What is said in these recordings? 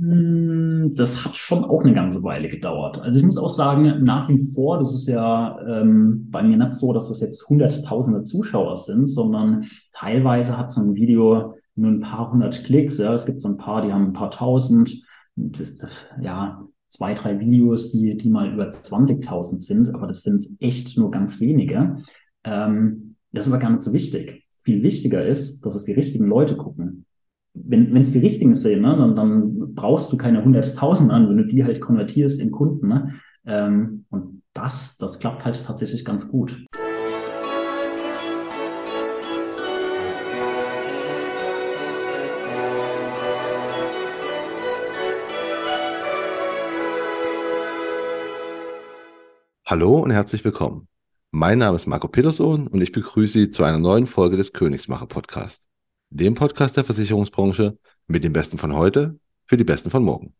Hm, Das hat schon auch eine ganze Weile gedauert. Also ich muss auch sagen, nach wie vor, das ist ja ähm, bei mir nicht so, dass das jetzt hunderttausende Zuschauer sind, sondern teilweise hat so ein Video nur ein paar hundert Klicks. Ja, es gibt so ein paar, die haben ein paar tausend. Das, das, ja, zwei, drei Videos, die, die mal über 20.000 sind, aber das sind echt nur ganz wenige. Ähm, das ist aber gar nicht so wichtig. Viel wichtiger ist, dass es die richtigen Leute gucken wenn es die richtigen sind, ne, dann, dann brauchst du keine 100.000 an, wenn du die halt konvertierst in Kunden. Ne? Ähm, und das, das klappt halt tatsächlich ganz gut. Hallo und herzlich willkommen. Mein Name ist Marco Peterson und ich begrüße Sie zu einer neuen Folge des Königsmacher Podcasts, dem Podcast der Versicherungsbranche mit den Besten von heute für die Besten von morgen.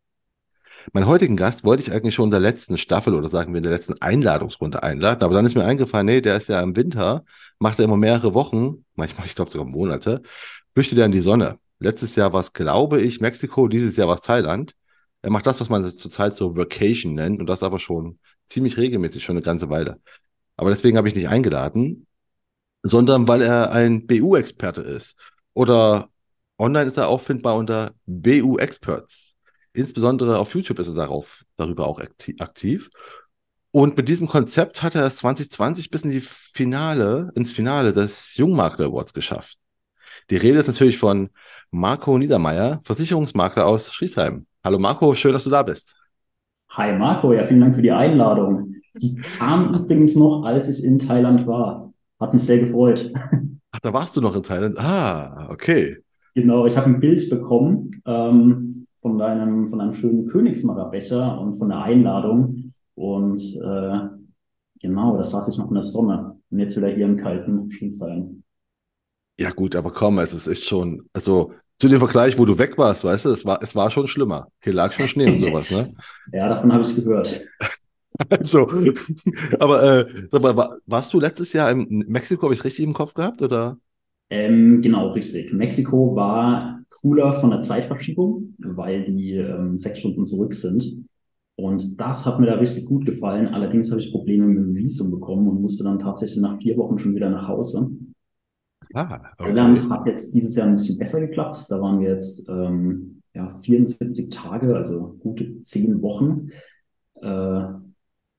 Meinen heutigen Gast wollte ich eigentlich schon in der letzten Staffel oder sagen wir in der letzten Einladungsrunde einladen, aber dann ist mir eingefallen, nee, der ist ja im Winter, macht er immer mehrere Wochen, manchmal, ich glaube sogar Monate, flüchtet er in die Sonne. Letztes Jahr war es, glaube ich, Mexiko, dieses Jahr war es Thailand. Er macht das, was man zurzeit so Vacation nennt und das aber schon ziemlich regelmäßig, schon eine ganze Weile. Aber deswegen habe ich nicht eingeladen, sondern weil er ein BU-Experte ist. Oder online ist er auffindbar unter BU Experts. Insbesondere auf YouTube ist er darauf, darüber auch aktiv. Und mit diesem Konzept hat er es 2020 bis in die Finale, ins Finale des Jungmakler Awards geschafft. Die Rede ist natürlich von Marco Niedermeyer, Versicherungsmakler aus Schriesheim. Hallo Marco, schön, dass du da bist. Hi Marco, ja, vielen Dank für die Einladung. Die kam übrigens noch, als ich in Thailand war. Hat mich sehr gefreut. Ach, da warst du noch in Thailand. Ah, okay. Genau, ich habe ein Bild bekommen ähm, von deinem, von einem schönen Königsmacherbecher und von der Einladung. Und äh, genau, da saß ich noch in der Sonne. Und jetzt wieder hier im kalten Schießheim. Ja, gut, aber komm, es ist echt schon, also zu dem Vergleich, wo du weg warst, weißt du, es war, es war schon schlimmer. Hier lag schon Schnee und sowas, ne? ja, davon habe ich gehört. Also, aber äh, sag mal, warst du letztes Jahr in Mexiko, habe ich richtig im Kopf gehabt, oder? Ähm, genau, richtig. Mexiko war cooler von der Zeitverschiebung, weil die ähm, sechs Stunden zurück sind. Und das hat mir da richtig gut gefallen. Allerdings habe ich Probleme mit dem Visum bekommen und musste dann tatsächlich nach vier Wochen schon wieder nach Hause. Ah, okay. Thailand hat jetzt dieses Jahr ein bisschen besser geklappt. Da waren wir jetzt ähm, ja, 74 Tage, also gute zehn Wochen. Äh,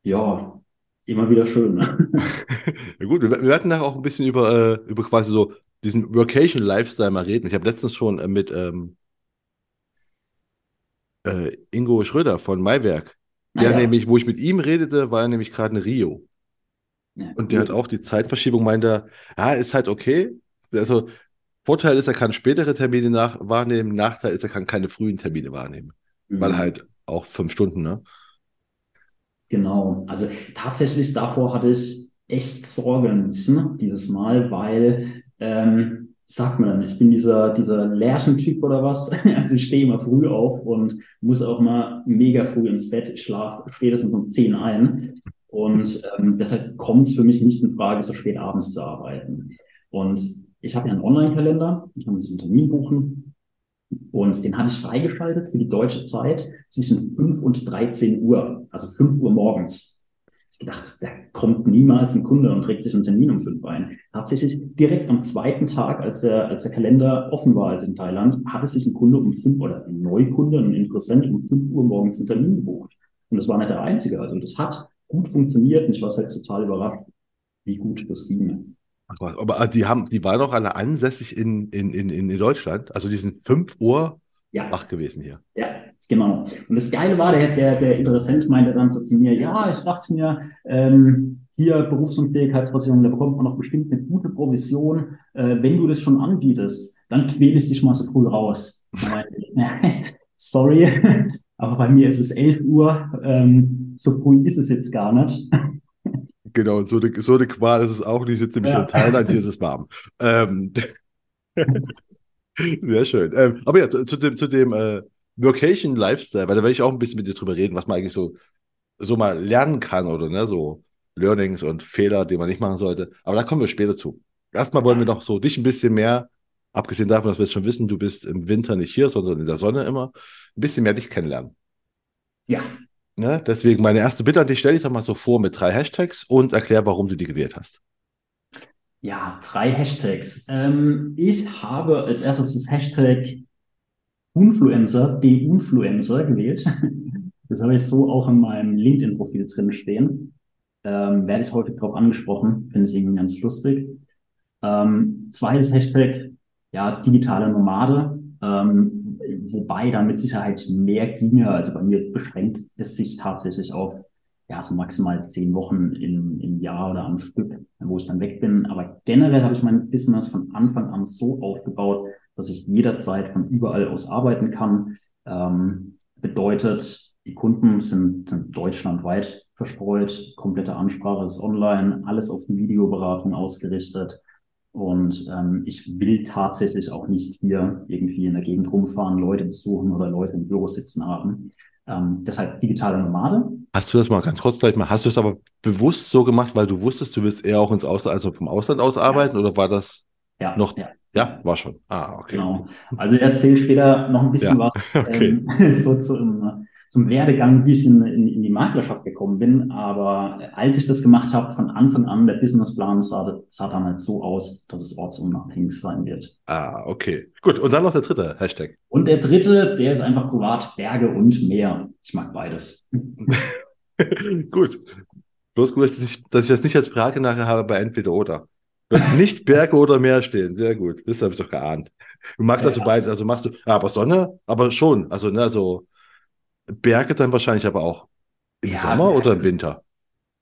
ja, immer wieder schön. Ne? ja, gut, wir, wir werden nachher auch ein bisschen über, äh, über quasi so diesen Workation-Lifestyle mal reden. Ich habe letztens schon äh, mit ähm, äh, Ingo Schröder von Maiwerk, der Ah, ja. nämlich, wo ich mit ihm redete, war er nämlich gerade in Rio. Ja, Und der cool. hat auch die Zeitverschiebung, meint er, ja, ist halt okay. Also, Vorteil ist, er kann spätere Termine nach wahrnehmen, Nachteil ist, er kann keine frühen Termine wahrnehmen. Weil Mhm. halt auch fünf Stunden, ne? Genau. Also tatsächlich davor hatte ich echt Sorge ein bisschen dieses Mal, weil, ähm, sagt man dann, ich bin dieser, dieser Lärchentyp oder was. Also ich stehe immer früh auf und muss auch mal mega früh ins Bett. Ich schlafe spätestens um 10 ein. Und ähm, deshalb kommt es für mich nicht in Frage, so spät abends zu arbeiten. Und ich habe ja einen Online-Kalender, ich kann uns einen Termin buchen. Und den hatte ich freigeschaltet für die deutsche Zeit zwischen 5 und 13 Uhr, also 5 Uhr morgens. Ich gedacht, da kommt niemals ein Kunde und trägt sich einen Termin um 5 ein. Tatsächlich direkt am zweiten Tag, als der, als der Kalender offen war, also in Thailand, hatte sich ein Kunde um 5 oder ein Neukunde, ein Interessent um 5 Uhr morgens einen Termin gebucht. Und das war nicht der einzige. Also das hat gut funktioniert und ich war halt total überrascht, wie gut das ging. Ach Aber äh, die haben, die waren doch alle ansässig in, in, in, in Deutschland. Also die sind 5 Uhr Ja. wach gewesen hier. Ja, genau. Und das Geile war, der, der, der Interessent meinte dann so zu mir, ja, ich dachte mir, ähm, hier Berufsunfähigkeitsversicherung, da bekommt man noch bestimmt eine gute Provision. Äh, wenn du das schon anbietest, dann quäle ich dich mal so früh raus. Sorry, aber bei mir ist es 11 Uhr, ähm, so früh ist es jetzt gar nicht. Genau, und so eine, so eine Qual ist es auch nicht. Ich sitze nämlich Ja. in Thailand, hier ist es warm. Ähm, sehr schön. Ähm, aber ja, zu, zu dem, zu dem äh, Workation Lifestyle, weil da werde ich auch ein bisschen mit dir drüber reden, was man eigentlich so, so mal lernen kann oder ne, so Learnings und Fehler, die man nicht machen sollte. Aber da kommen wir später zu. Erstmal wollen wir noch so dich ein bisschen mehr abgesehen davon, dass wir jetzt schon wissen, du bist im Winter nicht hier, sondern in der Sonne immer, ein bisschen mehr dich kennenlernen. Ja. Ne? Deswegen meine erste Bitte an dich, stell dich doch mal so vor mit drei Hashtags und erklär, warum du die gewählt hast. Ja, drei Hashtags. Ähm, ich habe als erstes das Hashtag Influencer, den Influencer gewählt. Das habe ich so auch in meinem LinkedIn-Profil drin stehen. Ähm, werde ich häufig darauf angesprochen, finde ich irgendwie ganz lustig. Ähm, zweites Hashtag, ja, digitale Nomade, ähm, wobei da mit Sicherheit mehr ginge. Also bei mir beschränkt es sich tatsächlich auf ja, so maximal zehn Wochen im, im Jahr oder am Stück, wo ich dann weg bin. Aber generell habe ich mein Business von Anfang an so aufgebaut, dass ich jederzeit von überall aus arbeiten kann. Ähm, bedeutet, die Kunden sind, sind deutschlandweit verstreut, komplette Ansprache ist online, alles auf die Videoberatung ausgerichtet. Und ähm, ich will tatsächlich auch nicht hier irgendwie in der Gegend rumfahren, Leute besuchen oder Leute im Büro sitzen haben. Ähm, deshalb digitale Nomade. Hast du das mal ganz kurz gleich mal, hast du es aber bewusst so gemacht, weil du wusstest, du willst eher auch ins Ausland, also vom Ausland aus arbeiten ja. oder war das ja, noch? Ja. ja, war schon. Ah, okay. Genau. Also ich erzähle später noch ein bisschen was okay. ähm, so zu, um, zum Werdegang, wie ich in, in, in die Maklerschaft gekommen bin. Aber als ich das gemacht habe, von Anfang an, der Businessplan sah, sah damals so aus, dass es ortsunabhängig sein wird. Ah, okay. Gut. Und dann noch der dritte Hashtag. Und der dritte, der ist einfach privat, Berge und Meer. Ich mag beides. gut. Bloß gut, dass ich, dass ich das nicht als Frage nachher habe bei entweder oder. Wird nicht Berge oder Meer stehen. Sehr gut. Das habe ich doch geahnt. Du magst ja, also beides. Also machst du, aber Sonne, aber schon. Also, ne, so Berge dann wahrscheinlich aber auch im ja, Sommer oder im Winter?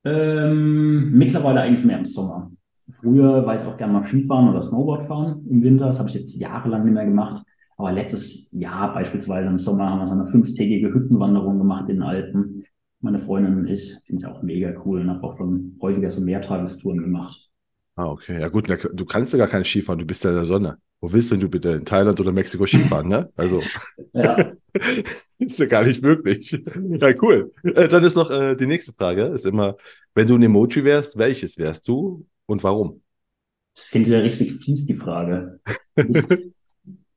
Ähm, mittlerweile eigentlich mehr im Sommer. Früher war ich auch gerne mal Skifahren oder Snowboard fahren im Winter. Das habe ich jetzt jahrelang nicht mehr gemacht. Aber letztes Jahr beispielsweise im Sommer haben wir so eine fünftägige Hüttenwanderung gemacht in den Alpen. Meine Freundin und ich finde ich auch mega cool und habe auch schon häufiger so Mehrtagestouren gemacht. Ah, okay. Ja gut, du kannst ja gar kein Skifahren, du bist ja in der Sonne. Wo willst denn du bitte? In Thailand oder Mexiko Skifahren, ne? Also. ja. ist ja gar nicht möglich. Ja, cool. Äh, dann ist noch äh, die nächste Frage. Ist immer, wenn du ein Emoji wärst, welches wärst du und warum? Ich finde ja richtig fies, die Frage.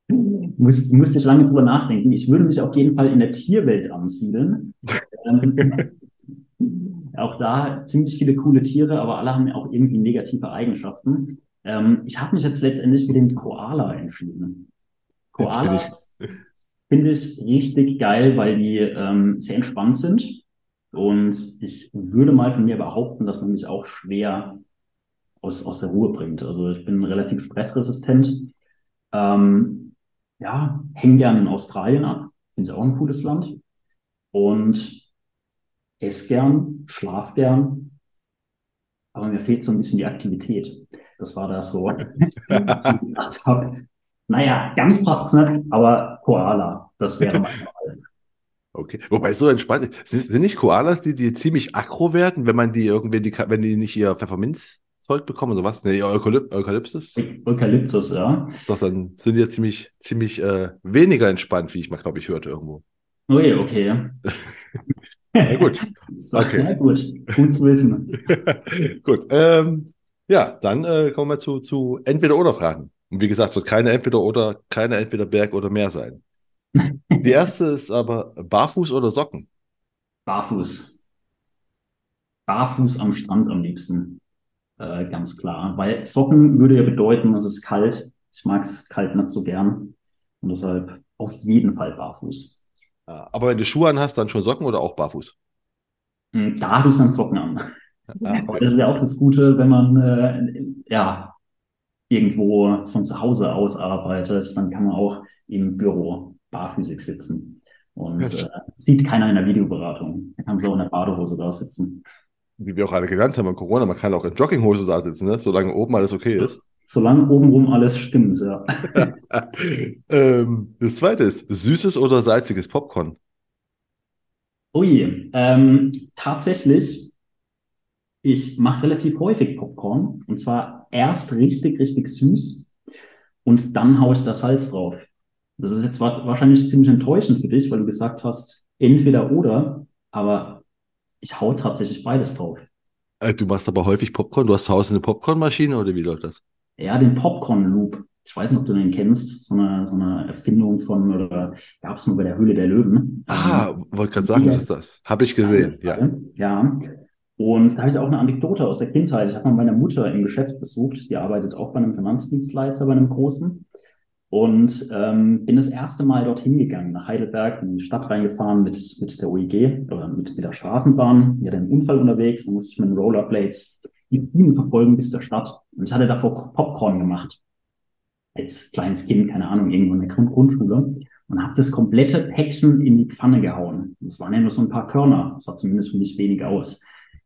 muss, musste ich lange drüber nachdenken. Ich würde mich auf jeden Fall in der Tierwelt ansiedeln. ähm, auch da ziemlich viele coole Tiere, aber alle haben auch irgendwie negative Eigenschaften. Ähm, ich habe mich jetzt letztendlich für den Koala entschieden. Koalas finde ich richtig geil, weil die ähm, sehr entspannt sind. Und ich würde mal von mir behaupten, dass man mich auch schwer aus, aus der Ruhe bringt. Also ich bin relativ stressresistent. Ähm, ja, hänge gerne in Australien ab. Finde ich auch ein cooles Land. Und esse gern, schlaf gern. Aber mir fehlt so ein bisschen die Aktivität. Das war da so, ich gedacht habe, naja, ganz passt's nicht, aber Koala, das wäre mein Fall. Okay, wobei so entspannt sind, sind nicht Koalas, die, die ziemlich aggro werden, wenn man die irgendwie, die, wenn die nicht ihr Pfefferminzzeug bekommen oder was? Nee, Eukalyp Eukalyptus? Eukalyptus, ja. Doch, dann sind die ja ziemlich, ziemlich äh, weniger entspannt, wie ich mal, glaube ich, hörte irgendwo. Ui, okay. Na gut. So, okay. Na gut, gut zu wissen. gut, ähm, ja, dann äh, kommen wir zu, zu Entweder-Oder-Fragen. Und wie gesagt, es wird keine Entweder-Oder, keine Entweder-Berg oder Meer sein. Die erste ist aber Barfuß oder Socken? Barfuß. Barfuß am Strand am liebsten. Äh, ganz klar. Weil Socken würde ja bedeuten, es ist kalt. Ich mag es kalt nicht so gern. Und deshalb auf jeden Fall barfuß. Aber wenn du Schuhe an hast, dann schon Socken oder auch barfuß? Hm, da habe ich dann Socken an. Okay. Das ist ja auch das Gute, wenn man äh, ja irgendwo von zu Hause aus arbeitet, dann kann man auch im Büro barfüßig sitzen. Und äh, sieht keiner in der Videoberatung. Da kann so in der Badehose da sitzen. Wie wir auch alle gelernt haben in Corona, man kann auch in Jogginghose da sitzen, ne? solange oben alles okay ist. Solange obenrum alles stimmt, ja. ähm, das zweite ist, süßes oder salziges Popcorn? Ui, ähm, tatsächlich ich mache relativ häufig Popcorn und zwar erst richtig, richtig süß und dann haue ich das Salz drauf. Das ist jetzt wahrscheinlich ziemlich enttäuschend für dich, weil du gesagt hast, entweder oder, aber ich hau tatsächlich beides drauf. Äh, du machst aber häufig Popcorn, du hast zu Hause eine Popcornmaschine oder wie läuft das? Ja, den Popcorn-Loop. Ich weiß nicht, ob du den kennst, so eine, so eine Erfindung von, oder gab es nur bei der Höhle der Löwen. Ah, wollte gerade sagen, was ist das? Habe ich gesehen, ja. Ja. Und da habe ich auch eine Anekdote aus der Kindheit. Ich habe mal meine Mutter im Geschäft besucht. Die arbeitet auch bei einem Finanzdienstleister, bei einem großen. Und ähm, bin das erste Mal dorthin gegangen, nach Heidelberg, in die Stadt reingefahren mit, mit der OEG oder mit, mit der Straßenbahn. Die hatte einen Unfall unterwegs, dann musste ich mit den Rollerblades die Bienen verfolgen bis zur Stadt. Und ich hatte davor Popcorn gemacht. Als kleines Kind, keine Ahnung, irgendwo in der Grund Grundschule. Und habe das komplette Päckchen in die Pfanne gehauen. Das waren ja nur so ein paar Körner. Das sah zumindest für mich wenig aus.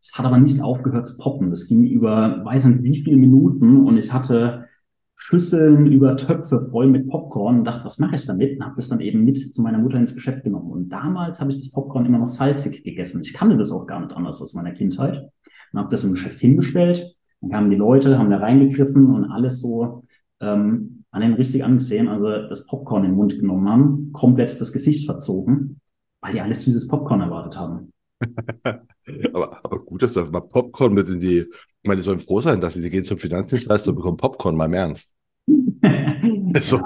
Es hat aber nicht aufgehört zu poppen. Das ging über, weiß nicht wie viele Minuten und ich hatte Schüsseln über Töpfe voll mit Popcorn und dachte, was mache ich damit? Und habe das dann eben mit zu meiner Mutter ins Geschäft genommen. Und damals habe ich das Popcorn immer noch salzig gegessen. Ich kannte das auch gar nicht anders aus meiner Kindheit. Und habe das im Geschäft hingestellt. Dann kamen die Leute, haben da reingegriffen und alles so ähm, an den richtig angesehen. Also das Popcorn in den Mund genommen haben, komplett das Gesicht verzogen, weil die alles süßes Popcorn erwartet haben. Aber, aber gut, dass das mal Popcorn mit in die. Ich meine, die sollen froh sein, dass sie, sie gehen zum Finanzdienstleister und bekommen Popcorn, mal im Ernst. So.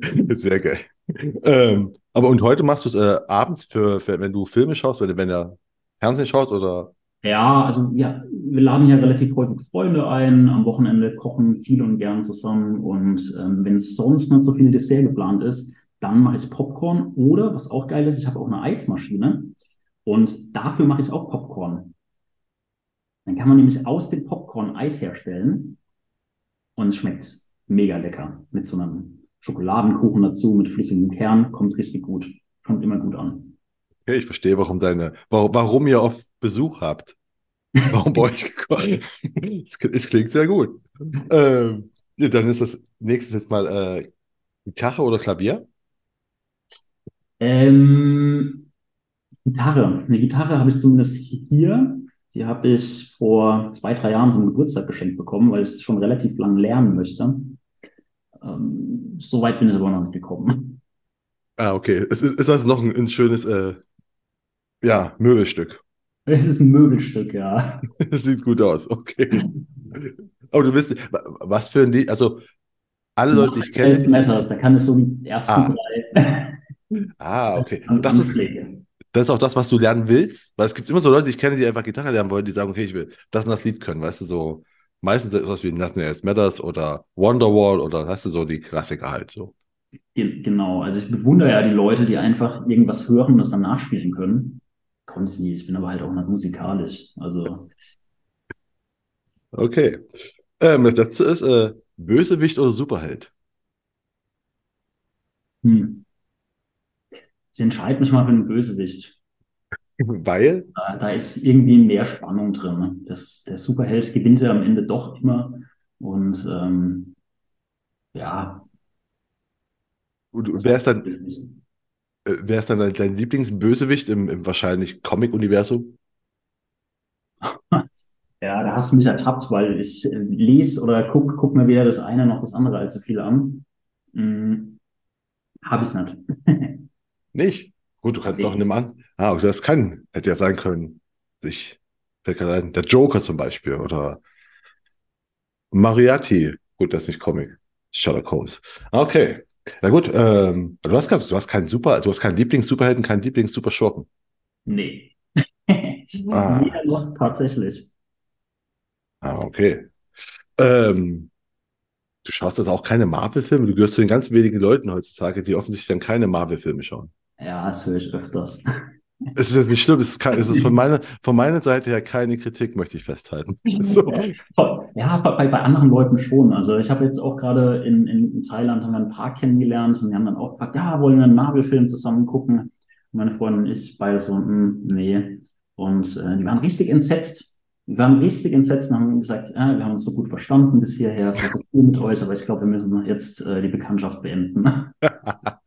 Sehr geil. Ähm, aber und heute machst du es äh, abends für, für, wenn du Filme schaust, wenn, wenn du Fernsehen schaust oder. Ja, also ja, wir laden hier relativ häufig Freunde ein. Am Wochenende kochen viel und gern zusammen. Und ähm, wenn es sonst nicht so viel Dessert geplant ist, dann mache ich Popcorn. Oder, was auch geil ist, ich habe auch eine Eismaschine. Und dafür mache ich auch Popcorn. Dann kann man nämlich aus dem Popcorn Eis herstellen. Und es schmeckt mega lecker. Mit so einem Schokoladenkuchen dazu, mit flüssigem Kern. Kommt richtig gut. Kommt immer gut an. Okay, ich verstehe, warum deine, warum, warum ihr oft Besuch habt. Warum bei euch gekommen? Es, es klingt sehr gut. Ähm, ja, dann ist das nächstes jetzt mal äh, Gitarre oder Klavier. Ähm, Gitarre. Eine Gitarre habe ich zumindest hier. Die habe ich vor zwei, drei Jahren zum Geburtstag geschenkt bekommen, weil ich es schon relativ lang lernen möchte. Ähm, so weit bin ich aber noch nicht gekommen. Ah, okay. Es ist, ist das noch ein, ein schönes, äh, ja, Möbelstück. Es ist ein Möbelstück, ja. Das sieht gut aus, okay. Aber du wisst, wa- was für ein Lied, also alle Leute, die ich kenne, Matters, da kann es so die ersten Ah. drei ah, okay. Das ist. Das ist auch das, was du lernen willst, weil es gibt immer so Leute, ich kenne, die einfach Gitarre lernen wollen, die sagen, okay, ich will das und das Lied können, weißt du, so meistens ist was wie Nothing Else Matters oder Wonderwall oder hast du so die Klassiker halt so. Ge- Genau, also ich bewundere ja die Leute, die einfach irgendwas hören und das dann nachspielen können. Konnte ich nie, ich bin aber halt auch nicht musikalisch. Also Okay. Ähm, das letzte ist äh, Bösewicht oder Superheld. Hm. Ich entscheide mich mal für einen Bösewicht. Weil, Da, da ist irgendwie mehr Spannung drin. Das, der Superheld gewinnt ja am Ende doch immer. Und ähm, ja, und wer ist dann, äh, wer ist dann dein, dein Lieblingsbösewicht im, im wahrscheinlich Comic-Universum? Ja, da hast du mich ertappt, weil ich äh, lese oder guck, guck mir weder das eine noch das andere allzu viel an. Hm, habe ich nicht. Nicht? Gut, du kannst es auch nehmen an. Ah, okay, das kann, hätte ja sein können. Ich, fällt gerade ein, der Joker zum Beispiel oder Mariatti. Gut, das ist nicht Comic. Sherlock Holmes. Ah, Okay. Na gut, ähm, du hast, kein- du hast keinen Super, du hast keinen Lieblings-Superhelden, keinen Lieblings-Superschurken. Nee. Ah. Weder noch tatsächlich. Ah, okay. Ähm, du schaust jetzt auch keine Marvel-Filme. Du gehörst zu den ganz wenigen Leuten heutzutage, die offensichtlich dann keine Marvel-Filme schauen. Ja, das höre ich öfters. Es ist jetzt nicht schlimm, es ist, kein, es ist von meiner, von meiner Seite her keine Kritik, möchte ich festhalten. So. Ja, bei, bei anderen Leuten schon. Also ich habe jetzt auch gerade in, in Thailand haben wir ein paar kennengelernt und die haben dann auch gefragt, ja, wollen wir einen Marvel-Film zusammen gucken? Und meine Freundin und ich beide so, hm, nee. Und äh, die waren richtig entsetzt. Die waren richtig entsetzt und haben gesagt, ja, wir haben uns so gut verstanden bis hierher, es war so cool mit euch, aber ich glaube, wir müssen jetzt äh, die Bekanntschaft beenden.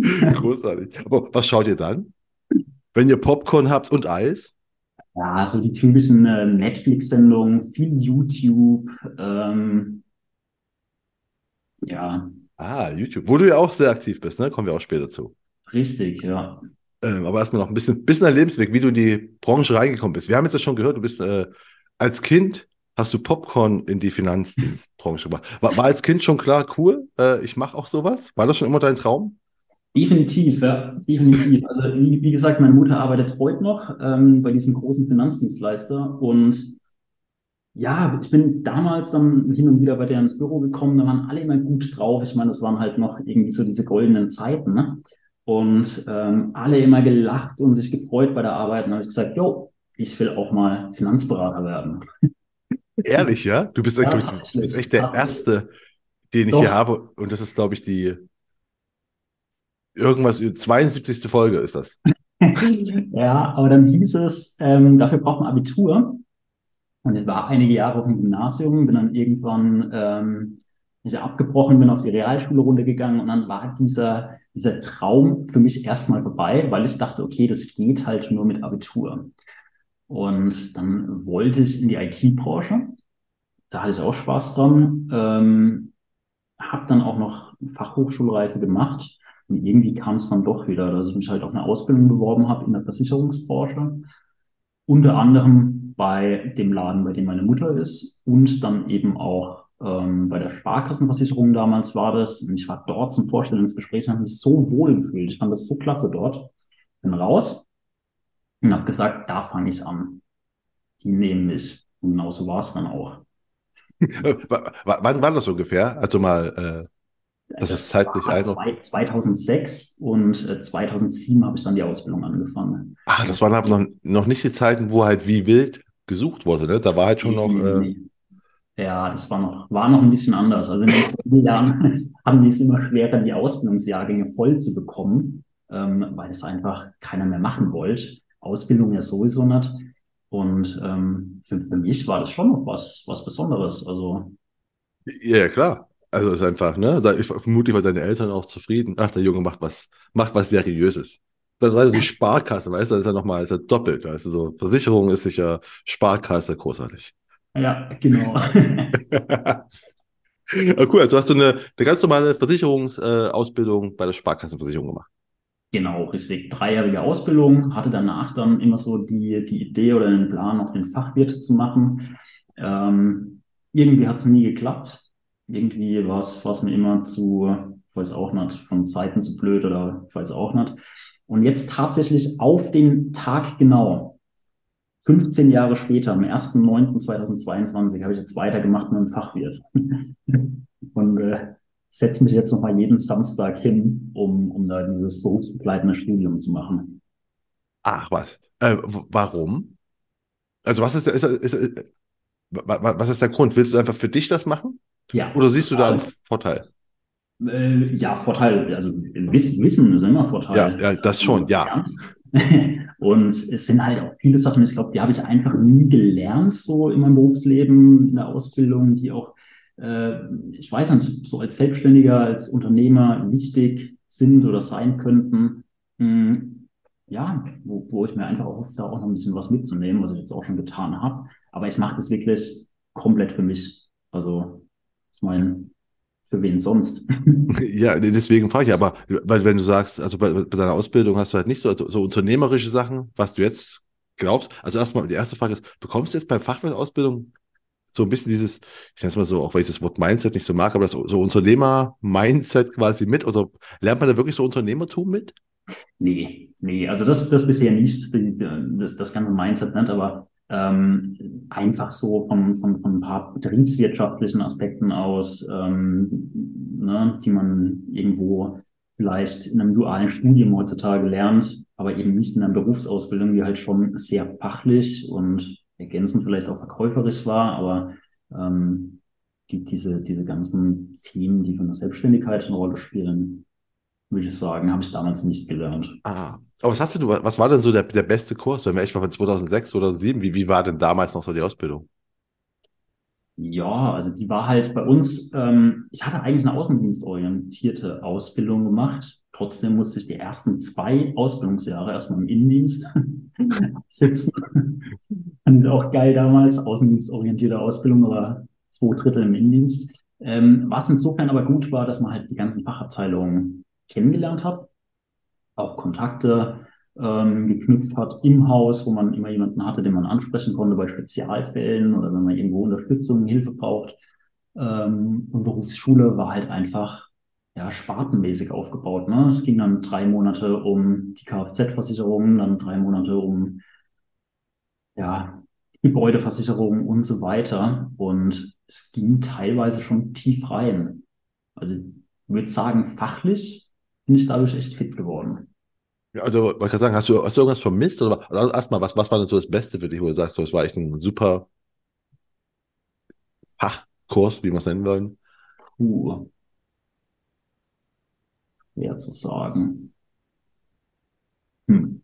Großartig. Aber was schaut ihr dann? Wenn ihr Popcorn habt und Eis? Ja, so die typischen äh, Netflix-Sendungen, viel YouTube, ähm, ja, Ah, YouTube. Wo du ja auch sehr aktiv bist, ne? Kommen wir auch später zu. richtig, ja. Ähm, aber erstmal noch ein bisschen, bisschen dein Lebensweg, wie du in die Branche reingekommen bist. Wir haben jetzt ja schon gehört, du bist äh, als Kind hast du Popcorn in die Finanzdienstbranche gemacht. War, war als Kind schon klar, cool, äh, ich mache auch sowas? War das schon immer dein Traum? Definitiv, ja, definitiv. Also wie, wie gesagt, meine Mutter arbeitet heute noch ähm, bei diesem großen Finanzdienstleister und ja, ich bin damals dann hin und wieder bei der ins Büro gekommen, da waren alle immer gut drauf. Ich meine, das waren halt noch irgendwie so diese goldenen Zeiten, ne? Und ähm, alle immer gelacht und sich gefreut bei der Arbeit. Und habe ich gesagt, jo, ich will auch mal Finanzberater werden. Ehrlich, ja? Du bist, ja, echt, du bist echt der Erste, den ich Doch. hier habe. Und das ist, glaube ich, die irgendwas, 72. Folge ist das. ja, aber dann hieß es, ähm, dafür braucht man Abitur. Und ich war einige Jahre auf dem Gymnasium, bin dann irgendwann ähm, ich abgebrochen, bin auf die Realschule runtergegangen und dann war dieser, dieser Traum für mich erstmal vorbei, weil ich dachte, okay, das geht halt nur mit Abitur. Und dann wollte ich in die IT-Branche. Da hatte ich auch Spaß dran. Ähm, habe dann auch noch Fachhochschulreife gemacht. Und irgendwie kam es dann doch wieder, dass ich mich halt auf eine Ausbildung beworben habe in der Versicherungsbranche. Unter anderem bei dem Laden, bei dem meine Mutter ist und dann eben auch ähm, bei der Sparkassenversicherung damals war das. Und ich war dort zum Vorstellungsgespräch und habe mich so wohl gefühlt. Ich fand das so klasse dort. Bin raus und habe gesagt, da fange ich an. Die nehmen mich. Und genauso war es dann auch. Wann war das ungefähr? Also mal, äh, das, das ist zeitlich ein. 2006 und äh, 2007 habe ich dann die Ausbildung angefangen. Ah, das waren aber noch, noch nicht die Zeiten, wo halt wie wild gesucht wurde, ne? Da war halt schon noch. Äh... Ja, das war noch, war noch ein bisschen anders. Also in den letzten Jahren haben die es immer schwerer, die Ausbildungsjahrgänge voll zu bekommen, ähm, weil es einfach keiner mehr machen wollte. Ausbildung ja sowieso nicht. Und ähm, für, für mich war das schon noch was, was Besonderes. Also. Ja, klar. Also ist einfach, ne? Da, ich, vermutlich waren deine Eltern auch zufrieden. Ach, der Junge macht was, macht was Seriöses. Dann sei die Sparkasse, weißt du, das ist ja nochmal, ist ja doppelt, weißt du, so Versicherung ist sicher Sparkasse großartig. Ja, genau. ja, cool, also hast du eine, eine ganz normale Versicherungsausbildung äh, bei der Sparkassenversicherung gemacht. Genau, richtig. Dreijährige Ausbildung, hatte danach dann immer so die, die Idee oder den Plan, auch den Fachwirt zu machen. Ähm, irgendwie hat es nie geklappt. Irgendwie war es mir immer zu, ich weiß auch nicht, von Zeiten zu blöd oder ich weiß auch nicht. Und jetzt tatsächlich auf den Tag genau, 15 Jahre später, am 1.9.2022, habe ich jetzt weitergemacht mit dem Fachwirt. und äh, setze mich jetzt nochmal jeden Samstag hin, um, um da dieses berufsbegleitende Studium zu machen. Ach was. Äh, warum? Also was ist, ist, ist, ist, was ist der Grund? Willst du einfach für dich das machen? Ja. Oder siehst du da einen Vorteil? Äh, ja, Vorteil, also Wissen, Wissen ist immer Vorteil. Ja, ja das schon, ja. Und es sind halt auch viele Sachen, ich glaube, die habe ich einfach nie gelernt, so in meinem Berufsleben, in der Ausbildung, die auch, äh, ich weiß nicht, so als Selbstständiger, als Unternehmer wichtig sind oder sein könnten. Hm, ja, wo, wo ich mir einfach auch da auch noch ein bisschen was mitzunehmen, was ich jetzt auch schon getan habe. Aber ich mache das wirklich komplett für mich. Also, ich meine, für wen sonst? Ja, deswegen frage ich, aber weil wenn du sagst, also bei, bei deiner Ausbildung hast du halt nicht so, so unternehmerische Sachen, was du jetzt glaubst. Also erstmal, die erste Frage ist, bekommst du jetzt bei Fachwirtausbildung so ein bisschen dieses, ich nenne es mal so, auch weil ich das Wort Mindset nicht so mag, aber das so Unternehmer-Mindset quasi mit? Oder lernt man da wirklich so Unternehmertum mit? Nee, nee, also das, das bisher nicht, das, das ganze Mindset nicht, aber ähm, einfach so von, von, von ein paar betriebswirtschaftlichen Aspekten aus, ähm, ne, die man irgendwo vielleicht in einem dualen Studium heutzutage lernt, aber eben nicht in einer Berufsausbildung, die halt schon sehr fachlich und ergänzend vielleicht auch verkäuferisch war, aber ähm, die, diese, diese ganzen Themen, die von der Selbstständigkeit eine Rolle spielen, würde ich sagen, habe ich damals nicht gelernt. Ah, aber was hast du, was war denn so der, der beste Kurs, wenn wir echt mal von 2006, 2007, wie, wie war denn damals noch so die Ausbildung? Ja, also die war halt bei uns, ähm, ich hatte eigentlich eine außendienstorientierte Ausbildung gemacht. Trotzdem musste ich die ersten zwei Ausbildungsjahre erstmal im Innendienst sitzen. Ich auch geil damals, außendienstorientierte Ausbildung, aber zwei Drittel im Innendienst. Ähm, was insofern aber gut war, dass man halt die ganzen Fachabteilungen kennengelernt hat auch Kontakte ähm, geknüpft hat im Haus, wo man immer jemanden hatte, den man ansprechen konnte bei Spezialfällen oder wenn man irgendwo Unterstützung, Hilfe braucht. Ähm, und Berufsschule war halt einfach ja, spartenmäßig aufgebaut. Ne? Es ging dann drei Monate um die Kfz-Versicherung, dann drei Monate um ja, Gebäudeversicherung und so weiter. Und es ging teilweise schon tief rein. Also ich würde sagen, fachlich bin ich dadurch echt fit geworden. Also, ich gerade sagen, hast du, hast du irgendwas vermisst? Oder also erstmal, was, was war denn so das Beste für dich, wo du sagst, so, das war echt ein super Fachkurs, wie wir es nennen wollen? Puh. Schwer zu sagen. Hm.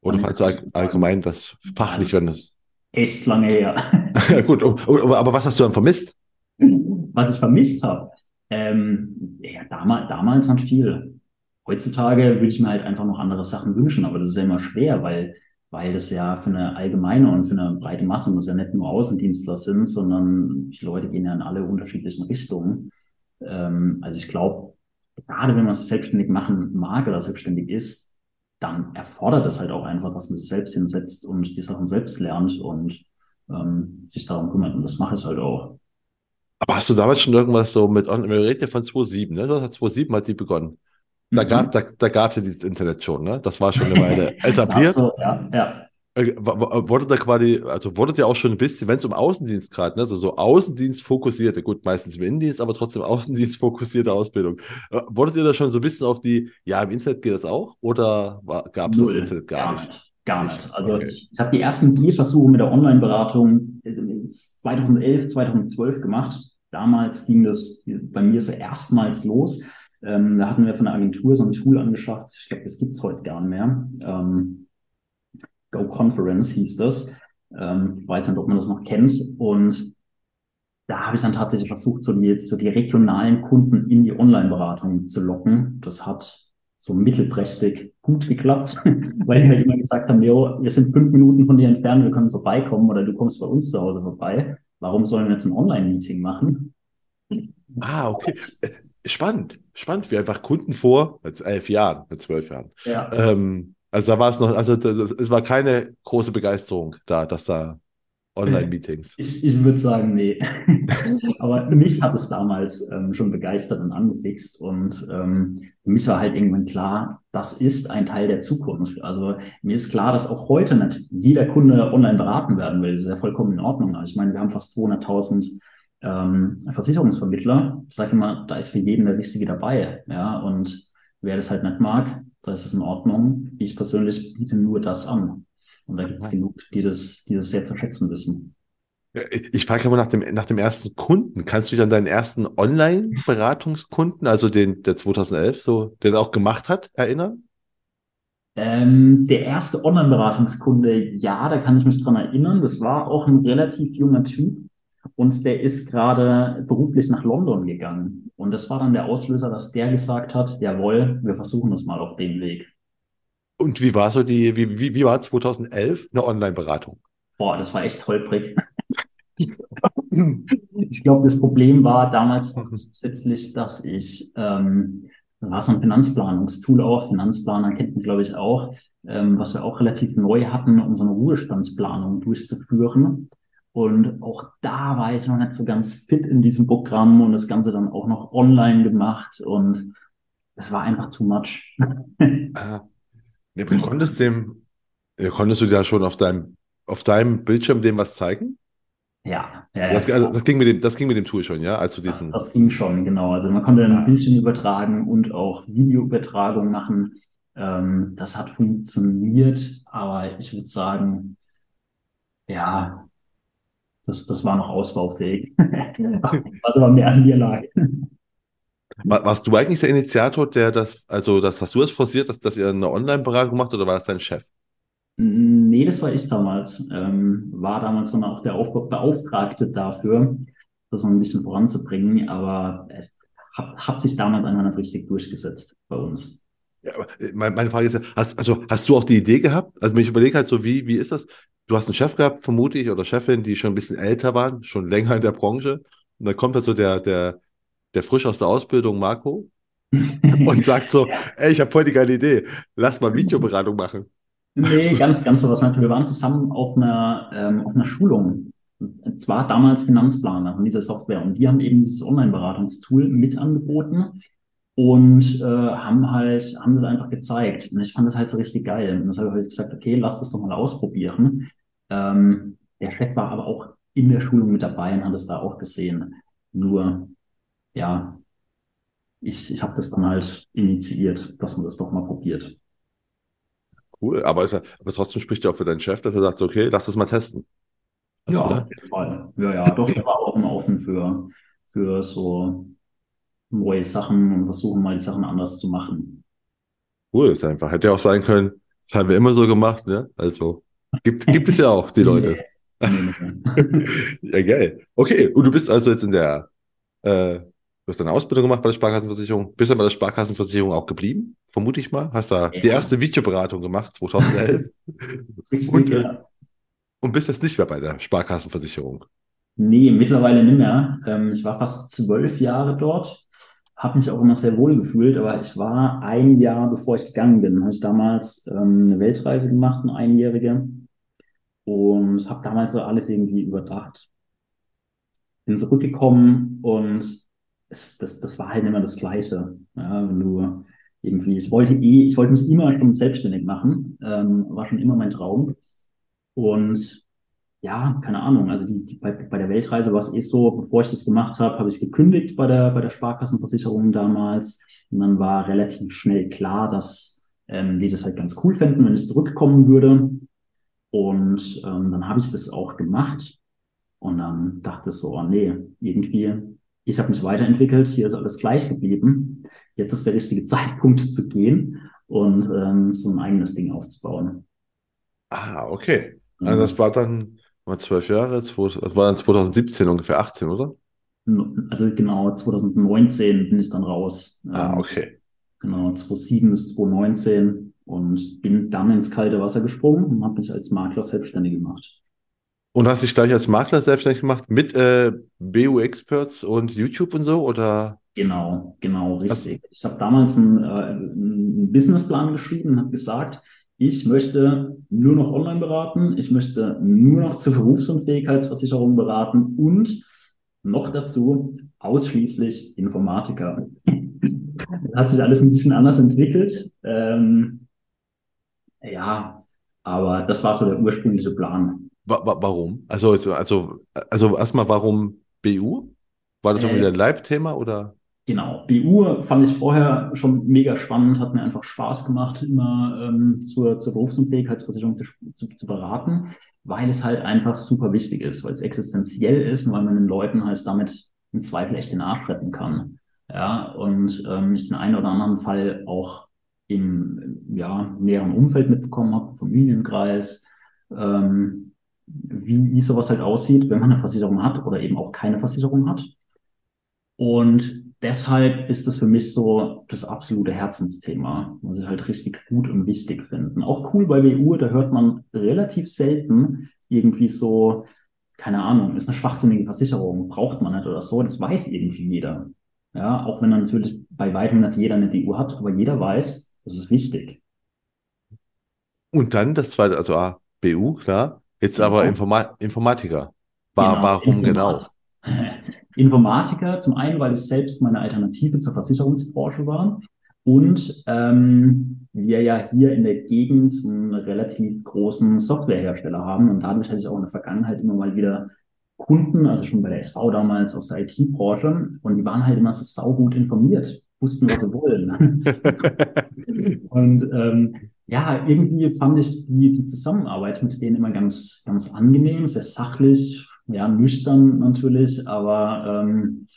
Oder fandest du all, allgemein das fachlich, wenn es. Echt lange her. ja, gut, aber was hast du dann vermisst? Was ich vermisst habe? Ähm, ja, damals, damals noch viel. Heutzutage würde ich mir halt einfach noch andere Sachen wünschen, aber das ist ja immer schwer, weil, weil das ja für eine allgemeine und für eine breite Masse das ja nicht nur Außendienstler sind, sondern die Leute gehen ja in alle unterschiedlichen Richtungen. Ähm, also ich glaube, gerade wenn man es selbstständig machen mag oder selbstständig ist, dann erfordert es halt auch einfach, dass man sich selbst hinsetzt und die Sachen selbst lernt und ähm, sich darum kümmert. Und das mache ich halt auch. Aber hast du damals schon irgendwas so mit, wir reden ja von 2007, ne? Du hast 2007 hat die begonnen. Da mhm. gab da, da gab's ja dieses Internet schon, ne? Das war schon eine Weile etabliert. so, ja, ja. Äh, wurde da quasi, also wurde ja auch schon ein bisschen, wenn es um Außendienst gerade, ne, also so Außendienst fokussierte, gut, meistens im Innendienst, aber trotzdem Außendienst fokussierte Ausbildung. Äh, wurdet ihr da schon so ein bisschen auf die, ja, im Internet geht das auch? Oder gab es das Internet gar, gar nicht? nicht? Gar nicht. Also okay. ich habe die ersten Gehversuche mit der Online-Beratung 2011, 2012 gemacht. Damals ging das bei mir so erstmals los. Ähm, da hatten wir von der Agentur so ein Tool angeschafft. Ich glaube, das gibt's heute gar nicht mehr. Ähm, Go Conference hieß das. Ähm, ich weiß nicht, ob man das noch kennt. Und da habe ich dann tatsächlich versucht, so die, so die regionalen Kunden in die Online-Beratung zu locken. Das hat so mittelprächtig gut geklappt, weil die halt immer gesagt haben, Leo, wir sind fünf Minuten von dir entfernt, wir können vorbeikommen oder du kommst bei uns zu Hause vorbei. Warum sollen wir jetzt ein Online-Meeting machen? Ah, okay. Spannend, spannend, wie einfach Kunden vor, mit elf Jahren, mit zwölf Jahren. Ja. Ähm, also da war es noch, also das, es war keine große Begeisterung da, dass da Online-Meetings. Ich, ich würde sagen, nee. Aber mich hat es damals ähm, schon begeistert und angefixt. Und ähm, für mich war halt irgendwann klar, das ist ein Teil der Zukunft. Also mir ist klar, dass auch heute nicht jeder Kunde online beraten werden will. Das ist ja vollkommen in Ordnung. Also ich meine, wir haben fast 200.000 ähm, Versicherungsvermittler, ich sage immer, da ist für jeden der Richtige dabei. Ja, und wer das halt nicht mag, da ist es in Ordnung. Ich persönlich biete nur das an. Und da gibt es genug, die das, die das sehr zu schätzen wissen. Ich frage immer nach dem, nach dem ersten Kunden. Kannst du dich an deinen ersten Online-Beratungskunden, also den, der 2011, so, der es auch gemacht hat, erinnern? Ähm, der erste Online-Beratungskunde, ja, da kann ich mich dran erinnern. Das war auch ein relativ junger Typ. Und der ist gerade beruflich nach London gegangen. Und das war dann der Auslöser, dass der gesagt hat, jawohl, wir versuchen das mal auf dem Weg. Und wie war so die, wie, wie, wie war 2011 eine Online-Beratung? Boah, das war echt holprig. ich glaube, das Problem war damals zusätzlich, dass ich, ähm, da war so ein Finanzplanungstool auch, Finanzplaner kennt man, glaube ich, auch, ähm, was wir auch relativ neu hatten, um so eine Ruhestandsplanung durchzuführen. Und auch da war ich noch nicht so ganz fit in diesem Programm und das Ganze dann auch noch online gemacht und es war einfach too much. Ja, du konntest dem, konntest du da schon auf deinem, auf deinem Bildschirm dem was zeigen? Ja, ja, das, ja also, das, ging mit dem, das ging mit dem Tool schon, ja? Also diesen... das, das ging schon, genau. Also man konnte dann ah. Bildschirm übertragen und auch Videoübertragung machen. Ähm, das hat funktioniert, aber ich würde sagen, ja, das, das war noch ausbaufähig. Was aber mehr an mir lag. Warst du eigentlich der Initiator, der das, also das hast du es forciert, dass, dass ihr eine Online-Beratung macht oder war das dein Chef? Nee, das war ich damals. Ähm, war damals dann auch der Aufbau Beauftragte dafür, das noch ein bisschen voranzubringen, aber hat, hat sich damals einfach nicht richtig durchgesetzt bei uns. Ja, äh, meine Frage ist ja, hast, also hast du auch die Idee gehabt? Also ich überlege halt so, wie, wie ist das? du hast einen Chef gehabt, vermute ich, oder Chefin, die schon ein bisschen älter waren, schon länger in der Branche. Und dann kommt halt so der, der, der frisch aus der Ausbildung, Marco. und sagt so, ey, ich habe voll die geile Idee, lass mal Videoberatung machen. Nee, ganz, ganz sowas. Wir waren zusammen auf einer, ähm, auf einer Schulung. Zwar damals Finanzplaner von dieser Software und die haben eben dieses Online-Beratungstool mit angeboten und äh, haben halt, haben das einfach gezeigt. Und ich fand das halt so richtig geil. Und das habe ich halt gesagt, okay, lass das doch mal ausprobieren. Ähm, der Chef war aber auch in der Schulung mit dabei und hat es da auch gesehen. Nur, ja, ich, ich habe das dann halt initiiert, dass man das doch mal probiert. Cool, aber, ist, aber trotzdem spricht ja auch für deinen Chef, dass er sagt, okay, lass das mal testen. Also, ja, auf jeden Fall. Ja, ja, doch, ich war auch immer offen für, für so neue Sachen und versuchen mal die Sachen anders zu machen. Cool, ist einfach. Hätte ja auch sein können, das haben wir immer so gemacht, ne? Also, gibt, gibt es ja auch, die Leute. ja, geil. Okay, und du bist also jetzt in der, äh, du hast deine Ausbildung gemacht bei der Sparkassenversicherung, bist dann bei der Sparkassenversicherung auch geblieben, vermute ich mal. Hast da ja. die erste Videoberatung gemacht, 2011. und, ja. und bist jetzt nicht mehr bei der Sparkassenversicherung. Nee, mittlerweile nicht mehr. Ähm, ich war fast zwölf Jahre dort, habe mich auch immer sehr wohl gefühlt, aber ich war ein Jahr, bevor ich gegangen bin, habe ich damals ähm, eine Weltreise gemacht, eine einjährige, und habe damals so alles irgendwie überdacht. Bin zurückgekommen und es, das, das war halt immer das Gleiche. Ja, du irgendwie, ich wollte eh, ich wollte mich immer schon selbstständig machen, ähm, war schon immer mein Traum. Und ja, keine Ahnung, also die, die, bei, bei der Weltreise war es eh so, bevor ich das gemacht habe, habe ich gekündigt bei der, bei der Sparkassenversicherung damals. Und dann war relativ schnell klar, dass ähm, die das halt ganz cool fänden, wenn ich zurückkommen würde. Und ähm, dann habe ich das auch gemacht. Und dann dachte ich so, oh nee, irgendwie, ich habe mich weiterentwickelt, hier ist alles gleich geblieben. Jetzt ist der richtige Zeitpunkt zu gehen und ähm, so ein eigenes Ding aufzubauen. Ah, okay. Also das war dann war zwölf Jahre, das war dann 2017 ungefähr 18, oder? Also genau, 2019 bin ich dann raus. Ah, ähm, okay. Genau, 2007 bis 2019 und bin dann ins kalte Wasser gesprungen und habe mich als Makler selbstständig gemacht. Und hast dich gleich als Makler selbstständig gemacht mit äh, BU Experts und YouTube und so, oder? Genau, genau, richtig. Also, ich habe damals einen, äh, einen Businessplan geschrieben und habe gesagt, ich möchte nur noch online beraten, ich möchte nur noch zur Berufsunfähigkeitsversicherung beraten und noch dazu ausschließlich Informatiker. das hat sich alles ein bisschen anders entwickelt. Ähm, ja, aber das war so der ursprüngliche Plan. Warum? Also, also, also erstmal, warum BU? War das äh, irgendwie dein Leibthema oder? Genau, BU fand ich vorher schon mega spannend, hat mir einfach Spaß gemacht, immer ähm, zur, zur Berufsunfähigkeitsversicherung zu, zu, zu beraten, weil es halt einfach super wichtig ist, weil es existenziell ist und weil man den Leuten halt damit im Zweifel echt den Arsch retten kann. Ja, und ähm, ich den einen oder anderen Fall auch im ja, näheren Umfeld mitbekommen habe, Familienkreis, ähm, wie, wie sowas halt aussieht, wenn man eine Versicherung hat oder eben auch keine Versicherung hat. Und deshalb ist es für mich so das absolute Herzensthema, was ich halt richtig gut und wichtig finde. Auch cool bei WU, da hört man relativ selten irgendwie so, keine Ahnung, ist eine schwachsinnige Versicherung, braucht man nicht oder so. Das weiß irgendwie jeder. Ja, auch wenn dann natürlich bei weitem nicht jeder eine BU hat, aber jeder weiß, das ist wichtig. Und dann das zweite, also A, BU, klar, jetzt aber Informa Informatiker. War, genau, warum genau? Informatiker, zum einen, weil es selbst meine Alternative zur Versicherungsbranche war und ähm, wir ja hier in der Gegend einen relativ großen Softwarehersteller haben und dadurch hatte ich auch in der Vergangenheit immer mal wieder Kunden, also schon bei der SV damals aus der IT-Branche und die waren halt immer so saugut informiert, wussten, was sie wollen. und ähm, ja, irgendwie fand ich die, die Zusammenarbeit mit denen immer ganz, ganz angenehm, sehr sachlich, ja, nüchtern natürlich, aber ähm,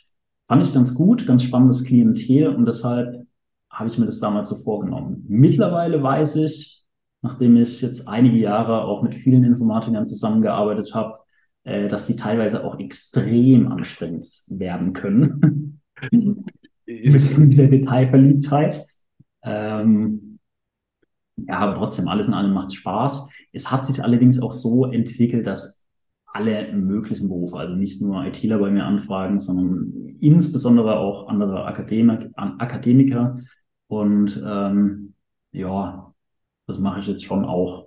fand ich ganz gut, ganz spannendes Klientel und deshalb habe ich mir das damals so vorgenommen. Mittlerweile weiß ich, nachdem ich jetzt einige Jahre auch mit vielen Informatikern zusammengearbeitet habe, äh, dass sie teilweise auch extrem anstrengend werden können. mit viel Detailverliebtheit. Ähm, ja, aber trotzdem, alles in allem macht Spaß. Es hat sich allerdings auch so entwickelt, dass alle möglichen Berufe, also nicht nur ITler bei mir anfragen, sondern insbesondere auch andere Akademik, Akademiker. Und ähm, ja, das mache ich jetzt schon auch.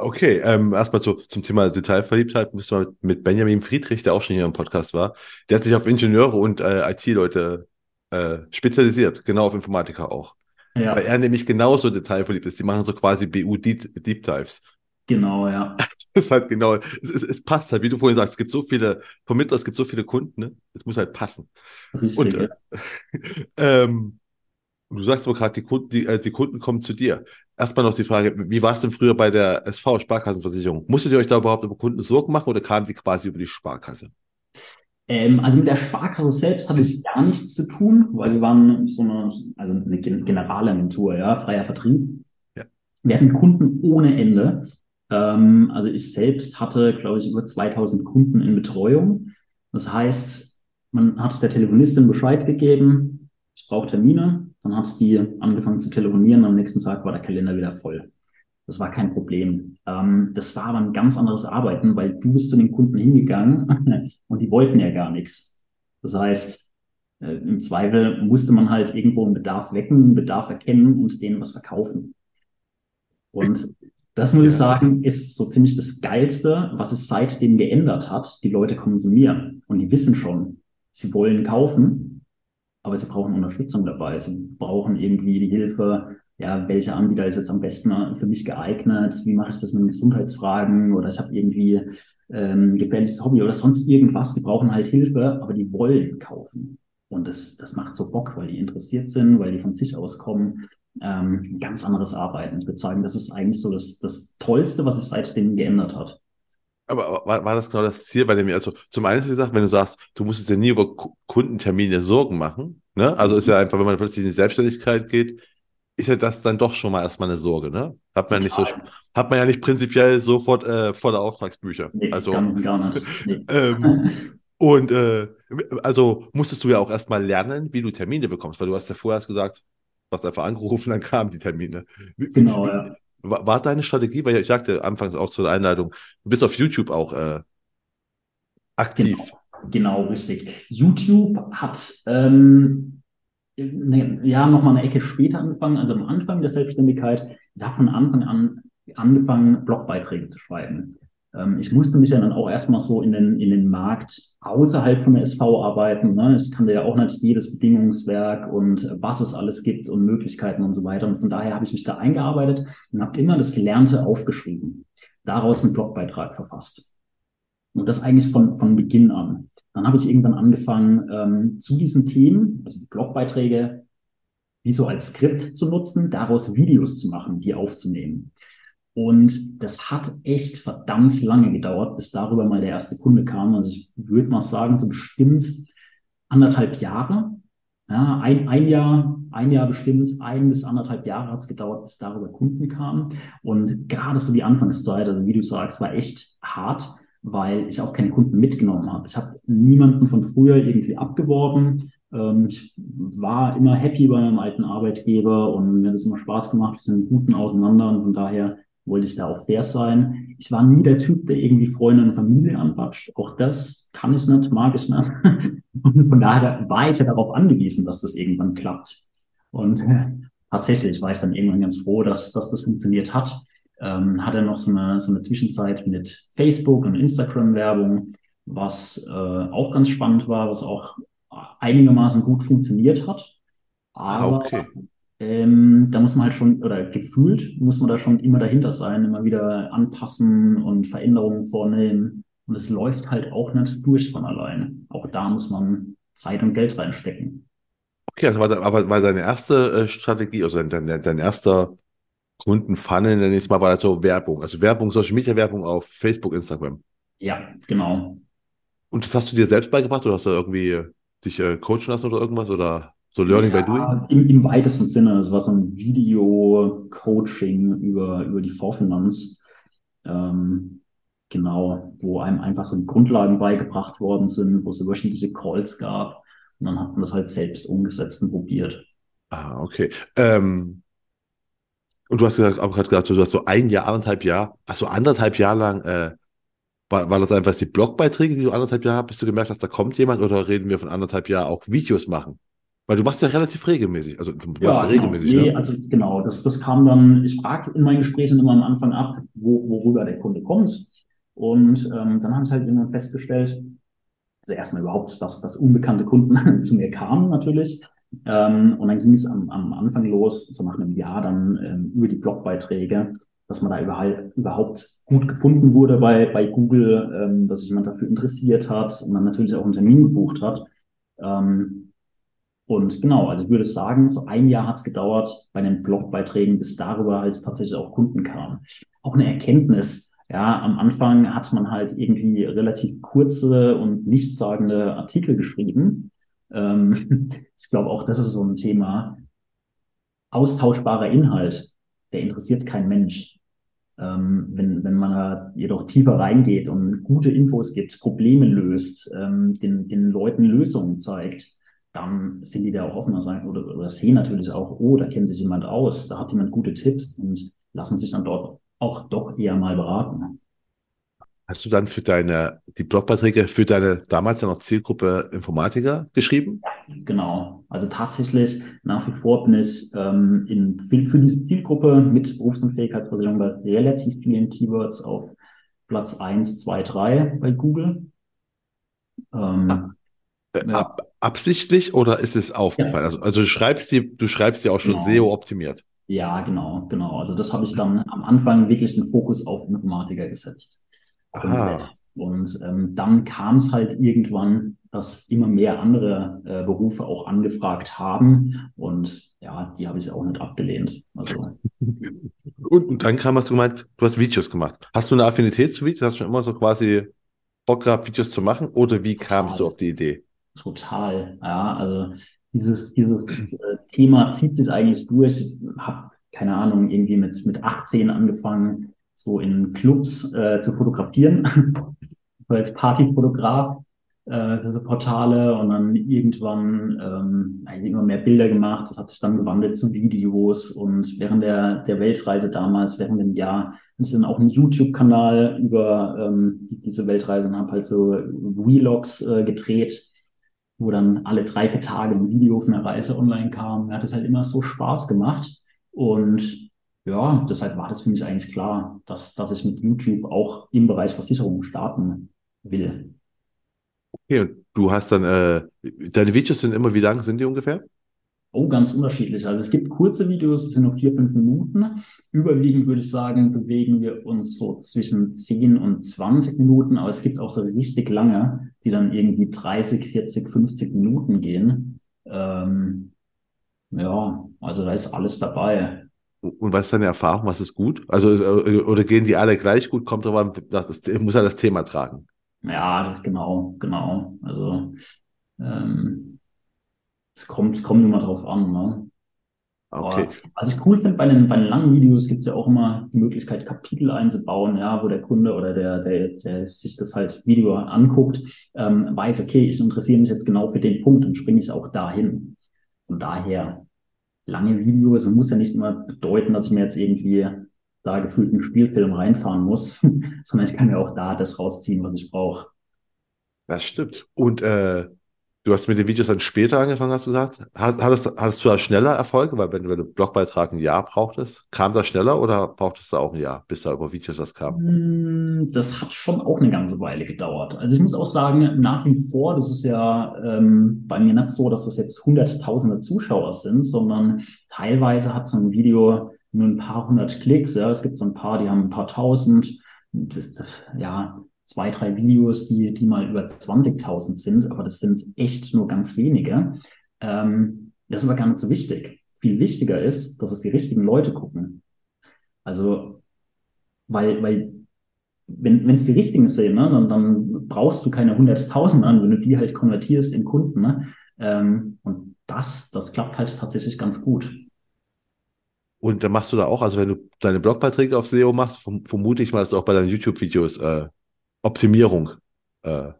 Okay, ähm, erstmal zu, zum Thema Detailverliebtheit müssen wir mit Benjamin Friedrich, der auch schon hier im Podcast war. Der hat sich auf Ingenieure und äh, IT-Leute äh, spezialisiert, genau auf Informatiker auch. Ja. Weil er nämlich genauso detailverliebt ist. Die machen so quasi BU Deep, Deep Dives. Genau, ja. Das ist halt genau, es, es, es, passt halt, wie du vorhin sagst, es gibt so viele Vermittler, es gibt so viele Kunden, ne? Es muss halt passen. Richtig, und, äh, ähm, du sagst aber gerade, die Kunden, die, äh, die Kunden kommen zu dir. Erstmal noch die Frage, wie war es denn früher bei der SV, Sparkassenversicherung? Musstet ihr euch da überhaupt über Kunden Sorgen machen oder kamen die quasi über die Sparkasse? Ähm, also mit der Sparkasse selbst hatte ich gar nichts zu tun, weil wir waren so eine, also eine Generalagentur, ja, freier Vertrieb. Ja. Wir hatten Kunden ohne Ende. Ähm, also ich selbst hatte, glaube ich, über 2000 Kunden in Betreuung. Das heißt, man hat der Telefonistin Bescheid gegeben, ich brauche Termine, dann hat die angefangen zu telefonieren, am nächsten Tag war der Kalender wieder voll. Das war kein Problem. Ähm, das war aber ein ganz anderes Arbeiten, weil du bist zu den Kunden hingegangen und die wollten ja gar nichts. Das heißt, äh, im Zweifel musste man halt irgendwo einen Bedarf wecken, einen Bedarf erkennen und denen was verkaufen. Und das muss ja. ich sagen, ist so ziemlich das Geilste, was es seitdem geändert hat. Die Leute kommen zu mir und die wissen schon, sie wollen kaufen, aber sie brauchen Unterstützung dabei. Sie brauchen irgendwie die Hilfe, ja, welcher Anbieter ist jetzt am besten für mich geeignet? Wie mache ich das mit Gesundheitsfragen? Oder ich habe irgendwie ähm, gefährliches Hobby oder sonst irgendwas. Die brauchen halt Hilfe, aber die wollen kaufen. Und das, das macht so Bock, weil die interessiert sind, weil die von sich aus kommen ähm, ganz anderes Arbeiten. Ich würde sagen, das ist eigentlich so das, das Tollste, was sich seitdem geändert hat. Aber war, war das genau das Ziel bei dem, also zum einen hast du gesagt, wenn du sagst, du musst dir nie über Kundentermine Sorgen machen, ne? Also ist ja einfach, wenn man plötzlich in die Selbstständigkeit geht, ist ja das dann doch schon mal erstmal eine Sorge, ne? Hat man ja nicht so, hat man ja nicht prinzipiell sofort äh, voller Auftragsbücher. Nee, also, gar nicht. Nee. ähm, und äh, also musstest du ja auch erstmal lernen, wie du Termine bekommst, weil du hast ja vorher gesagt, hast einfach angerufen, dann kamen die Termine. Genau, ja. War, war deine Strategie, weil ich sagte anfangs auch zur Einleitung, du bist auf YouTube auch äh, aktiv. Genau, genau, richtig. YouTube hat ähm, ne, ja nochmal eine Ecke später angefangen, also am Anfang der Selbstständigkeit. Ich habe von Anfang an angefangen, Blogbeiträge zu schreiben. Ähm, ich musste mich ja dann auch erstmal so in den, in den Markt außerhalb von der SV arbeiten. Ne? Ich kannte ja auch nicht jedes Bedingungswerk und was es alles gibt und Möglichkeiten und so weiter. Und von daher habe ich mich da eingearbeitet und habe immer das Gelernte aufgeschrieben. Daraus einen Blogbeitrag verfasst. Und das eigentlich von, von Beginn an. Dann habe ich irgendwann angefangen, ähm, zu diesen Themen, also die Blogbeiträge, wie so als Skript zu nutzen, daraus Videos zu machen, die aufzunehmen. Und das hat echt verdammt lange gedauert, bis darüber mal der erste Kunde kam. Also ich würde mal sagen, so bestimmt anderthalb Jahre. Ja, ein, ein Jahr, ein Jahr bestimmt, ein bis anderthalb Jahre hat es gedauert, bis darüber Kunden kamen. Und gerade so die Anfangszeit, also wie du sagst, war echt hart, weil ich auch keine Kunden mitgenommen habe. Ich habe niemanden von früher irgendwie abgeworben. Ähm, ich war immer happy bei meinem alten Arbeitgeber und mir hat es immer Spaß gemacht. Wir sind guten auseinander und von daher wollte ich da auch fair sein. Ich war nie der Typ, der irgendwie Freunde und Familie anbatscht. Auch das kann ich nicht, mag ich nicht. Und von daher war ich ja darauf angewiesen, dass das irgendwann klappt. Und äh, tatsächlich war ich dann irgendwann ganz froh, dass, dass das funktioniert hat. Ähm, hatte noch so eine, so eine Zwischenzeit mit Facebook und Instagram-Werbung, was äh, auch ganz spannend war, was auch einigermaßen gut funktioniert hat. Ah, Aber okay. Ähm, da muss man halt schon, oder gefühlt muss man da schon immer dahinter sein, immer wieder anpassen und Veränderungen vornehmen. Und es läuft halt auch nicht durch von alleine. Auch da muss man Zeit und Geld reinstecken. Okay, also war, aber war deine erste äh, Strategie, also dein, dein, dein erster Kundenfunnel, nenne ich es mal, war also Werbung. Also Werbung, Social Media Werbung auf Facebook, Instagram. Ja, genau. Und das hast du dir selbst beigebracht oder hast du irgendwie dich äh, coachen lassen oder irgendwas? Oder so Learning ja, by Doing? Im, Im weitesten Sinne. Es war so ein Video-Coaching über, über die Vorfinanz. Ähm, genau, wo einem einfach so die Grundlagen beigebracht worden sind, wo es wöchentliche Calls gab. Und dann hat man das halt selbst umgesetzt und probiert. Ah, okay. Ähm, und du hast gesagt, auch gerade gesagt, du hast so ein Jahr, anderthalb Jahr, also anderthalb Jahre lang äh, War, war das einfach die Blogbeiträge, die du anderthalb Jahre bis du gemerkt hast, da kommt jemand oder reden wir von anderthalb Jahren auch Videos machen? Weil du machst ja relativ regelmäßig, also du Ja, machst ja genau. regelmäßig, Nee, ne? also genau, das, das kam dann, ich frage in meinen Gesprächen immer am Anfang ab, wo, worüber der Kunde kommt. Und ähm, dann habe ich halt irgendwann festgestellt, also erstmal überhaupt, dass, dass unbekannte Kunden zu mir kamen natürlich. Ähm, und dann ging es am, am Anfang los, so nach einem Jahr dann ähm, über die Blogbeiträge, dass man da überall, überhaupt gut gefunden wurde bei, bei Google, ähm, dass sich jemand dafür interessiert hat und dann natürlich auch einen Termin gebucht hat. Ähm, und genau, also ich würde sagen, so ein Jahr hat es gedauert bei den Blogbeiträgen, bis darüber halt tatsächlich auch Kunden kamen. Auch eine Erkenntnis. Ja, am Anfang hat man halt irgendwie relativ kurze und nichtssagende Artikel geschrieben. Ähm, ich glaube auch, das ist so ein Thema. Austauschbarer Inhalt, der interessiert kein Mensch. Ähm, wenn, wenn man da jedoch tiefer reingeht und gute Infos gibt, Probleme löst, ähm, den, den Leuten Lösungen zeigt, dann sind die da auch offener sein oder, oder sehen natürlich auch, oh, da kennt sich jemand aus, da hat jemand gute Tipps und lassen sich dann dort auch doch eher mal beraten. Hast du dann für deine, die Blogbeiträge für deine damals ja noch Zielgruppe Informatiker geschrieben? Genau. Also tatsächlich nach wie vor bin ich ähm, in, für, für diese Zielgruppe mit Berufsunfähigkeitsversicherung bei relativ vielen Keywords auf Platz 1, 2, 3 bei Google. Ähm, Ah. Äh, Ja. ab, absichtlich oder ist es aufgefallen? Also, also du schreibst die, du schreibst die auch schon Genau. SEO optimiert. Ja, genau, genau. Also das habe ich dann am Anfang wirklich den Fokus auf Informatiker gesetzt. Aha. Und ähm, dann kam es halt irgendwann, dass immer mehr andere äh, Berufe auch angefragt haben. Und ja, die habe ich auch nicht abgelehnt. Also Und, und dann kam, hast du gemeint, du hast Videos gemacht. Hast du eine Affinität zu Videos? Hast du schon immer so quasi Bock gehabt, Videos zu machen? Oder wie kamst du auf die Idee? total. Ja, also dieses, dieses äh, Thema zieht sich eigentlich durch. Ich habe, keine Ahnung, irgendwie mit, mit 18 angefangen, so in Clubs äh, zu fotografieren. als Partyfotograf äh, für so Portale und dann irgendwann ähm, immer mehr Bilder gemacht. Das hat sich dann gewandelt zu Videos und während der, der Weltreise damals, während dem Jahr, hatte ich dann auch einen YouTube-Kanal über ähm, die- diese Weltreise und habe halt so Vlogs äh, gedreht, wo dann alle drei, vier Tage ein Video von der Reise online kam. Mir hat es halt immer so Spaß gemacht und ja, deshalb war das für mich eigentlich klar, dass, dass ich mit YouTube auch im Bereich Versicherung starten will. Okay, und du hast dann, äh, deine Videos sind immer, wie lang sind die ungefähr? Oh, ganz unterschiedlich. Also es gibt kurze Videos, das sind nur vier, fünf Minuten. Überwiegend würde ich sagen, bewegen wir uns so zwischen 10 und 20 Minuten, aber es gibt auch so richtig lange, die dann irgendwie 30, 40, 50 Minuten gehen. Ähm, ja, also da ist alles dabei. Und was ist deine Erfahrung? Was ist gut? Also, äh, oder gehen die alle gleich gut? Kommt drauf an, das muss ja das Thema tragen. Ja, das, genau, genau. Also ähm, es kommt, kommt immer drauf an, ne? Okay. Aber was ich cool finde bei den, bei den langen Videos gibt es ja auch immer die Möglichkeit, Kapitel einzubauen, ja, wo der Kunde oder der, der, der sich das halt Video anguckt, ähm, weiß, okay, ich interessiere mich jetzt genau für den Punkt und springe ich auch dahin. Von daher, lange Videos, es muss ja nicht immer bedeuten, dass ich mir jetzt irgendwie da gefühlt einen Spielfilm reinfahren muss, sondern ich kann mir auch da das rausziehen, was ich brauche. Das stimmt. Und äh, du hast mit den Videos dann später angefangen, hast du gesagt. Hattest, hattest du da schneller Erfolge? Weil wenn du wenn du Blogbeitrag ein Jahr brauchtest, kam das schneller oder brauchtest du auch ein Jahr, bis da über Videos was kam? Mm, Das hat schon auch eine ganze Weile gedauert. Also ich muss auch sagen, nach wie vor, das ist ja ähm, bei mir nicht so, dass das jetzt hunderttausende Zuschauer sind, sondern teilweise hat so ein Video nur ein paar hundert Klicks. Ja, es gibt so ein paar, die haben ein paar tausend. Das, das, ja, zwei, drei Videos, die, die mal über 20.000 sind, aber das sind echt nur ganz wenige. Ähm, das ist aber gar nicht so wichtig. Viel wichtiger ist, dass es die richtigen Leute gucken. Also, weil, weil wenn es die richtigen sind, ne, dann, dann brauchst du keine 100.000 an, wenn du die halt konvertierst in Kunden. Ne? Ähm, und das, das klappt halt tatsächlich ganz gut. Und dann machst du da auch, also wenn du deine Blogbeiträge auf SEO machst, verm vermute ich mal, dass du auch bei deinen YouTube-Videos äh, Optimierung äh,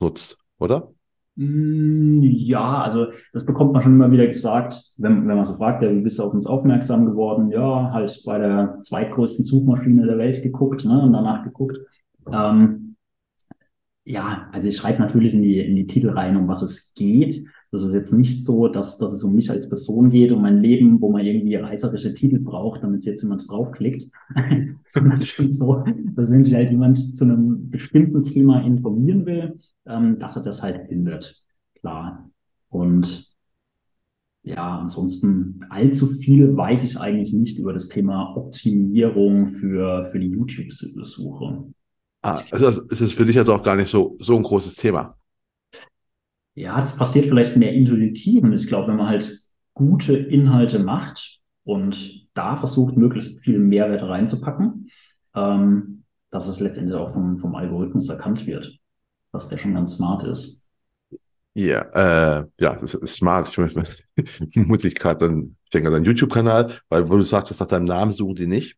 nutzt, oder? Mm, Ja, also das bekommt man schon immer wieder gesagt, wenn, wenn man so fragt, ja, wie bist du auf uns aufmerksam geworden? Ja, halt bei der zweitgrößten Suchmaschine der Welt geguckt ne, und danach geguckt. Ähm, Ja, also ich schreibe natürlich in die, in die Titel rein, um was es geht. Das ist jetzt nicht so, dass, dass es um mich als Person geht, um mein Leben, wo man irgendwie reißerische Titel braucht, damit jetzt jemand draufklickt. Sondern schon so, dass wenn sich halt jemand zu einem bestimmten Thema informieren will, ähm, dass er das halt findet. Klar. Und ja, ansonsten allzu viel weiß ich eigentlich nicht über das Thema Optimierung für, für die YouTube-Suche. Ah, also es ist für dich also auch gar nicht so, so ein großes Thema. Ja, das passiert vielleicht mehr intuitiv. Und ich glaube, wenn man halt gute Inhalte macht und da versucht, möglichst viel Mehrwert reinzupacken, ähm, dass es letztendlich auch vom, vom Algorithmus erkannt wird, dass der schon ganz smart ist. Ja, äh, ja, das ist smart. Ich muss ich gerade dann, ich denke an deinen YouTube-Kanal, weil wo du sagtest, nach deinem Namen suchen die nicht.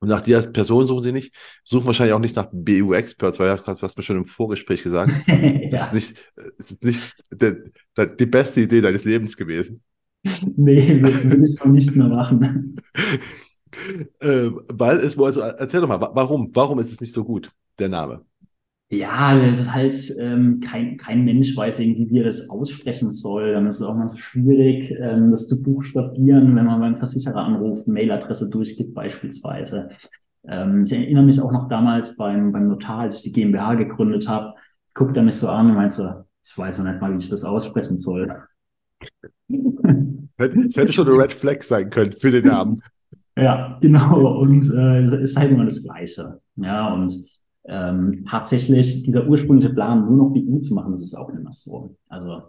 Und nach dir als Person suchen sie nicht, suchen wahrscheinlich auch nicht nach BU-Experts, weil du hast mir schon im Vorgespräch gesagt, ja. das ist nicht, das ist nicht der, die beste Idee deines Lebens gewesen. Nee, will ich so nicht mehr machen. äh, weil es, also erzähl doch mal, warum, warum ist es nicht so gut, der Name? Ja, das ist halt, ähm, kein, kein Mensch weiß irgendwie, wie er das aussprechen soll. Dann ist es auch mal so schwierig, ähm, das zu buchstabieren, wenn man beim Versicherer anruft, Mailadresse durchgibt beispielsweise. Ähm, ich erinnere mich auch noch damals beim, beim Notar, als ich die GmbH gegründet habe, guckt er mich so an und meint so, ich weiß noch nicht mal, wie ich das aussprechen soll. Es hätte schon eine Red Flag sein können für den Namen. Ja, genau. Und äh, es ist halt immer das Gleiche. Ja, und ähm, tatsächlich dieser ursprüngliche Plan, nur noch BU zu machen, das ist auch nicht mehr so. Also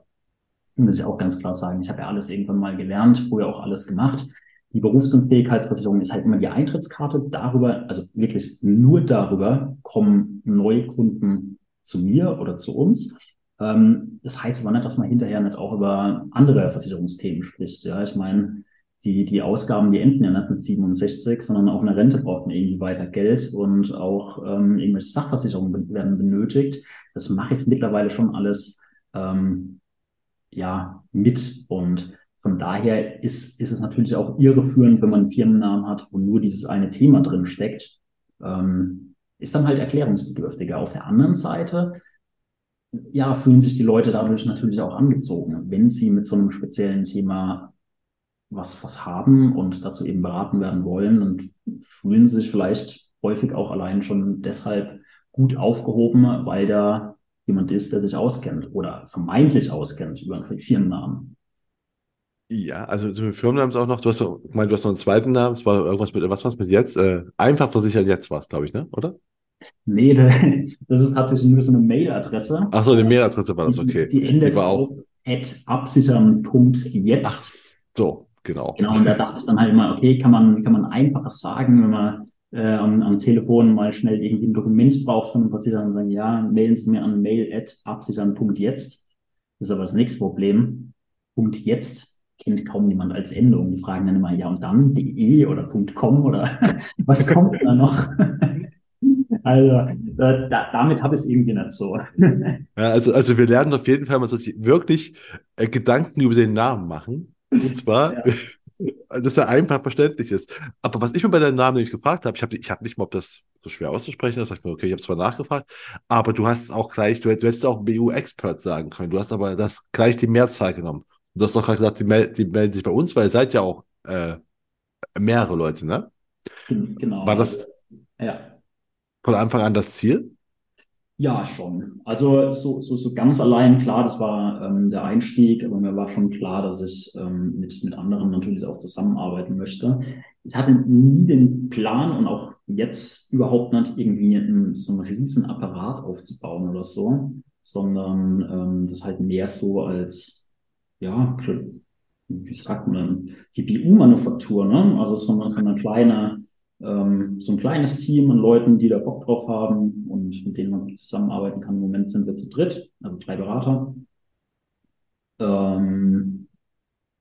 muss ich auch ganz klar sagen, ich habe ja alles irgendwann mal gelernt, früher auch alles gemacht. Die Berufsunfähigkeitsversicherung ist halt immer die Eintrittskarte. Darüber, also wirklich nur darüber kommen neue Kunden zu mir oder zu uns. Ähm, das heißt aber nicht, dass man hinterher nicht auch über andere Versicherungsthemen spricht. Ja, ich meine, die, die Ausgaben, die enden ja nicht mit 67, sondern auch eine Rente braucht man irgendwie weiter Geld und auch ähm, irgendwelche Sachversicherungen werden benötigt. Das mache ich mittlerweile schon alles ähm, ja mit und von daher ist, ist es natürlich auch irreführend, wenn man einen Firmennamen hat, wo nur dieses eine Thema drin steckt. Ähm, ist dann halt erklärungsbedürftiger. Auf der anderen Seite, ja, fühlen sich die Leute dadurch natürlich auch angezogen, wenn sie mit so einem speziellen Thema was, was haben und dazu eben beraten werden wollen und fühlen sich vielleicht häufig auch allein schon deshalb gut aufgehoben, weil da jemand ist, der sich auskennt oder vermeintlich auskennt über einen Firmennamen. Ja, also zum Firmennamen ist auch noch, du hast so, ich meine, du hast noch einen zweiten Namen, es war irgendwas mit, was war es mit jetzt? Äh, einfach versichert jetzt was, glaube ich, ne? Oder? Nee, das ist tatsächlich nur so eine Mailadresse. Ach so, eine Mailadresse war das, okay. Die, die endet die war auch at absichern.jetzt. So, Genau. Genau, und da dachte ich dann halt immer, okay, kann man, kann man einfaches sagen, wenn man äh, am, am Telefon mal schnell irgendwie ein Dokument braucht von einem Versicherer und sagen, ja, mailen Sie mir an mail.absichern.jetzt. Das ist aber das nächste Problem. Punkt jetzt kennt kaum jemand als Endung. Die fragen dann immer, ja, und dann de oder .com oder was kommt da noch? Also äh, da, damit habe ich es irgendwie nicht so. Ja, also, also wir lernen auf jeden Fall mal, dass sie wirklich äh, Gedanken über den Namen machen und zwar, ja. dass er einfach verständlich ist. Aber was ich mir bei deinem Namen nämlich gefragt habe, ich habe ich hab nicht mal, ob das so schwer auszusprechen ist. Ich mir, okay, ich habe zwar nachgefragt, aber du hast auch gleich, du, du hättest auch BU-Expert sagen können. Du hast aber das gleich die Mehrzahl genommen. Und du hast doch gerade gesagt, die, mel die melden sich bei uns, weil ihr seid ja auch äh, mehrere Leute, ne? Genau. War das ja. von Anfang an das Ziel? Ja, schon. Also so, so, so ganz allein, klar, das war ähm, der Einstieg, aber mir war schon klar, dass ich ähm, mit, mit anderen natürlich auch zusammenarbeiten möchte. Ich hatte nie den Plan und auch jetzt überhaupt nicht irgendwie einen, so einen riesen Apparat aufzubauen oder so, sondern ähm, das halt mehr so als, ja, wie sagt man, die BU-Manufaktur, ne? Also so, so eine kleine ähm, so ein kleines Team an Leuten, die da Bock drauf haben und mit denen man zusammenarbeiten kann. Im Moment sind wir zu dritt, also drei Berater. Ähm,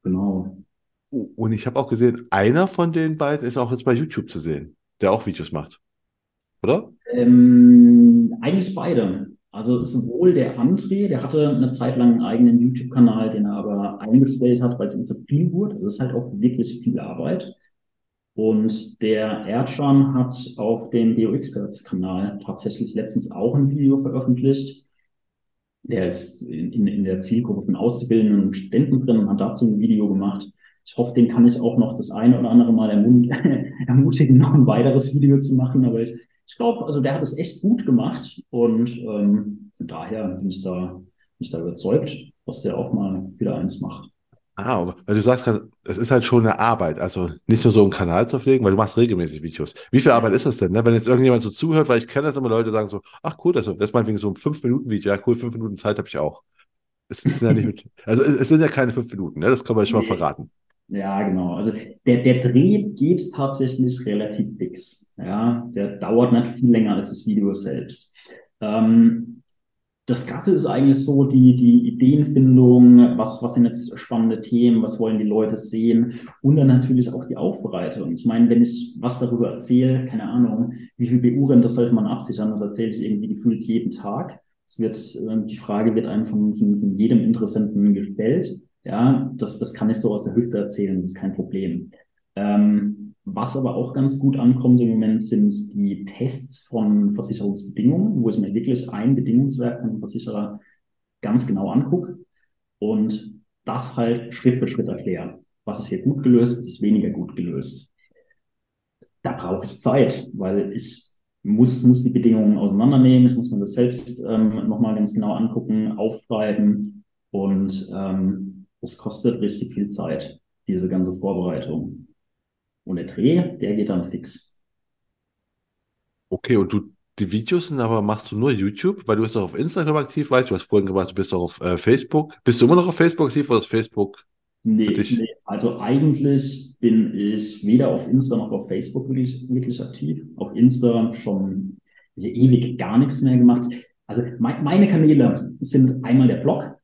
genau. Und ich habe auch gesehen, einer von den beiden ist auch jetzt bei YouTube zu sehen, der auch Videos macht. Oder? Ähm, eigentlich beide. Also sowohl der André, der hatte eine Zeit lang einen eigenen YouTube-Kanal, den er aber eingestellt hat, weil es ihm zu viel wurde. Das ist halt auch wirklich viel Arbeit. Und der Erdschan hat auf dem DO-Experts-Kanal tatsächlich letztens auch ein Video veröffentlicht. Der ist in, in der Zielgruppe von Auszubildenden und Studenten drin und hat dazu ein Video gemacht. Ich hoffe, den kann ich auch noch das eine oder andere Mal ermutigen, noch ein weiteres Video zu machen. Aber ich, ich glaube, also der hat es echt gut gemacht und ähm, von daher bin ich da, bin ich da überzeugt, dass der auch mal wieder eins macht. Ah, weil du sagst, es ist halt schon eine Arbeit, also nicht nur so einen Kanal zu pflegen, weil du machst regelmäßig Videos. Wie viel Arbeit ist das denn, ne? wenn jetzt irgendjemand so zuhört, weil ich kenne das immer Leute sagen so, ach cool, das, das ist meinetwegen so ein 5-Minuten-Video, ja cool, 5 Minuten Zeit habe ich auch. Es, ist ja nicht mit, also es, es, sind ja keine 5 Minuten, ne? das können wir schon mal verraten. Ja, genau. Also der, der Dreh geht tatsächlich relativ fix. Ja, der dauert nicht viel länger als das Video selbst. Ähm, das Ganze ist eigentlich so die, die Ideenfindung, was, was sind jetzt spannende Themen, was wollen die Leute sehen und dann natürlich auch die Aufbereitung. Ich meine, wenn ich was darüber erzähle, keine Ahnung, wie viel BU-Rennen, das sollte man absichern, das erzähle ich irgendwie gefühlt jeden Tag. Es wird, äh, die Frage wird einem von, von, von jedem Interessenten gestellt. Ja, das, das kann ich so aus der Hüfte erzählen, das ist kein Problem. Ähm, was aber auch ganz gut ankommt im Moment sind die Tests von Versicherungsbedingungen, wo ich mir wirklich ein Bedingungswerk von Versicherer ganz genau angucke und das halt Schritt für Schritt erkläre. Was ist hier gut gelöst, was ist weniger gut gelöst. Da brauche ich Zeit, weil ich muss, muss die Bedingungen auseinandernehmen, ich muss mir das selbst ähm, nochmal ganz genau angucken, aufschreiben und ähm, kostet richtig viel Zeit, diese ganze Vorbereitung. Und der Dreh, der geht dann fix. Okay, und du, die Videos sind aber, machst du nur YouTube? Weil du bist doch auf Instagram aktiv, weißt du, hast vorhin gemacht, du bist doch auf äh, Facebook. Bist du immer noch auf Facebook aktiv oder ist Facebook Nee, nee, also eigentlich bin ich weder auf Insta noch auf Facebook wirklich, wirklich aktiv. Auf Insta schon ewig gar nichts mehr gemacht. Also me meine Kanäle sind einmal der Blog,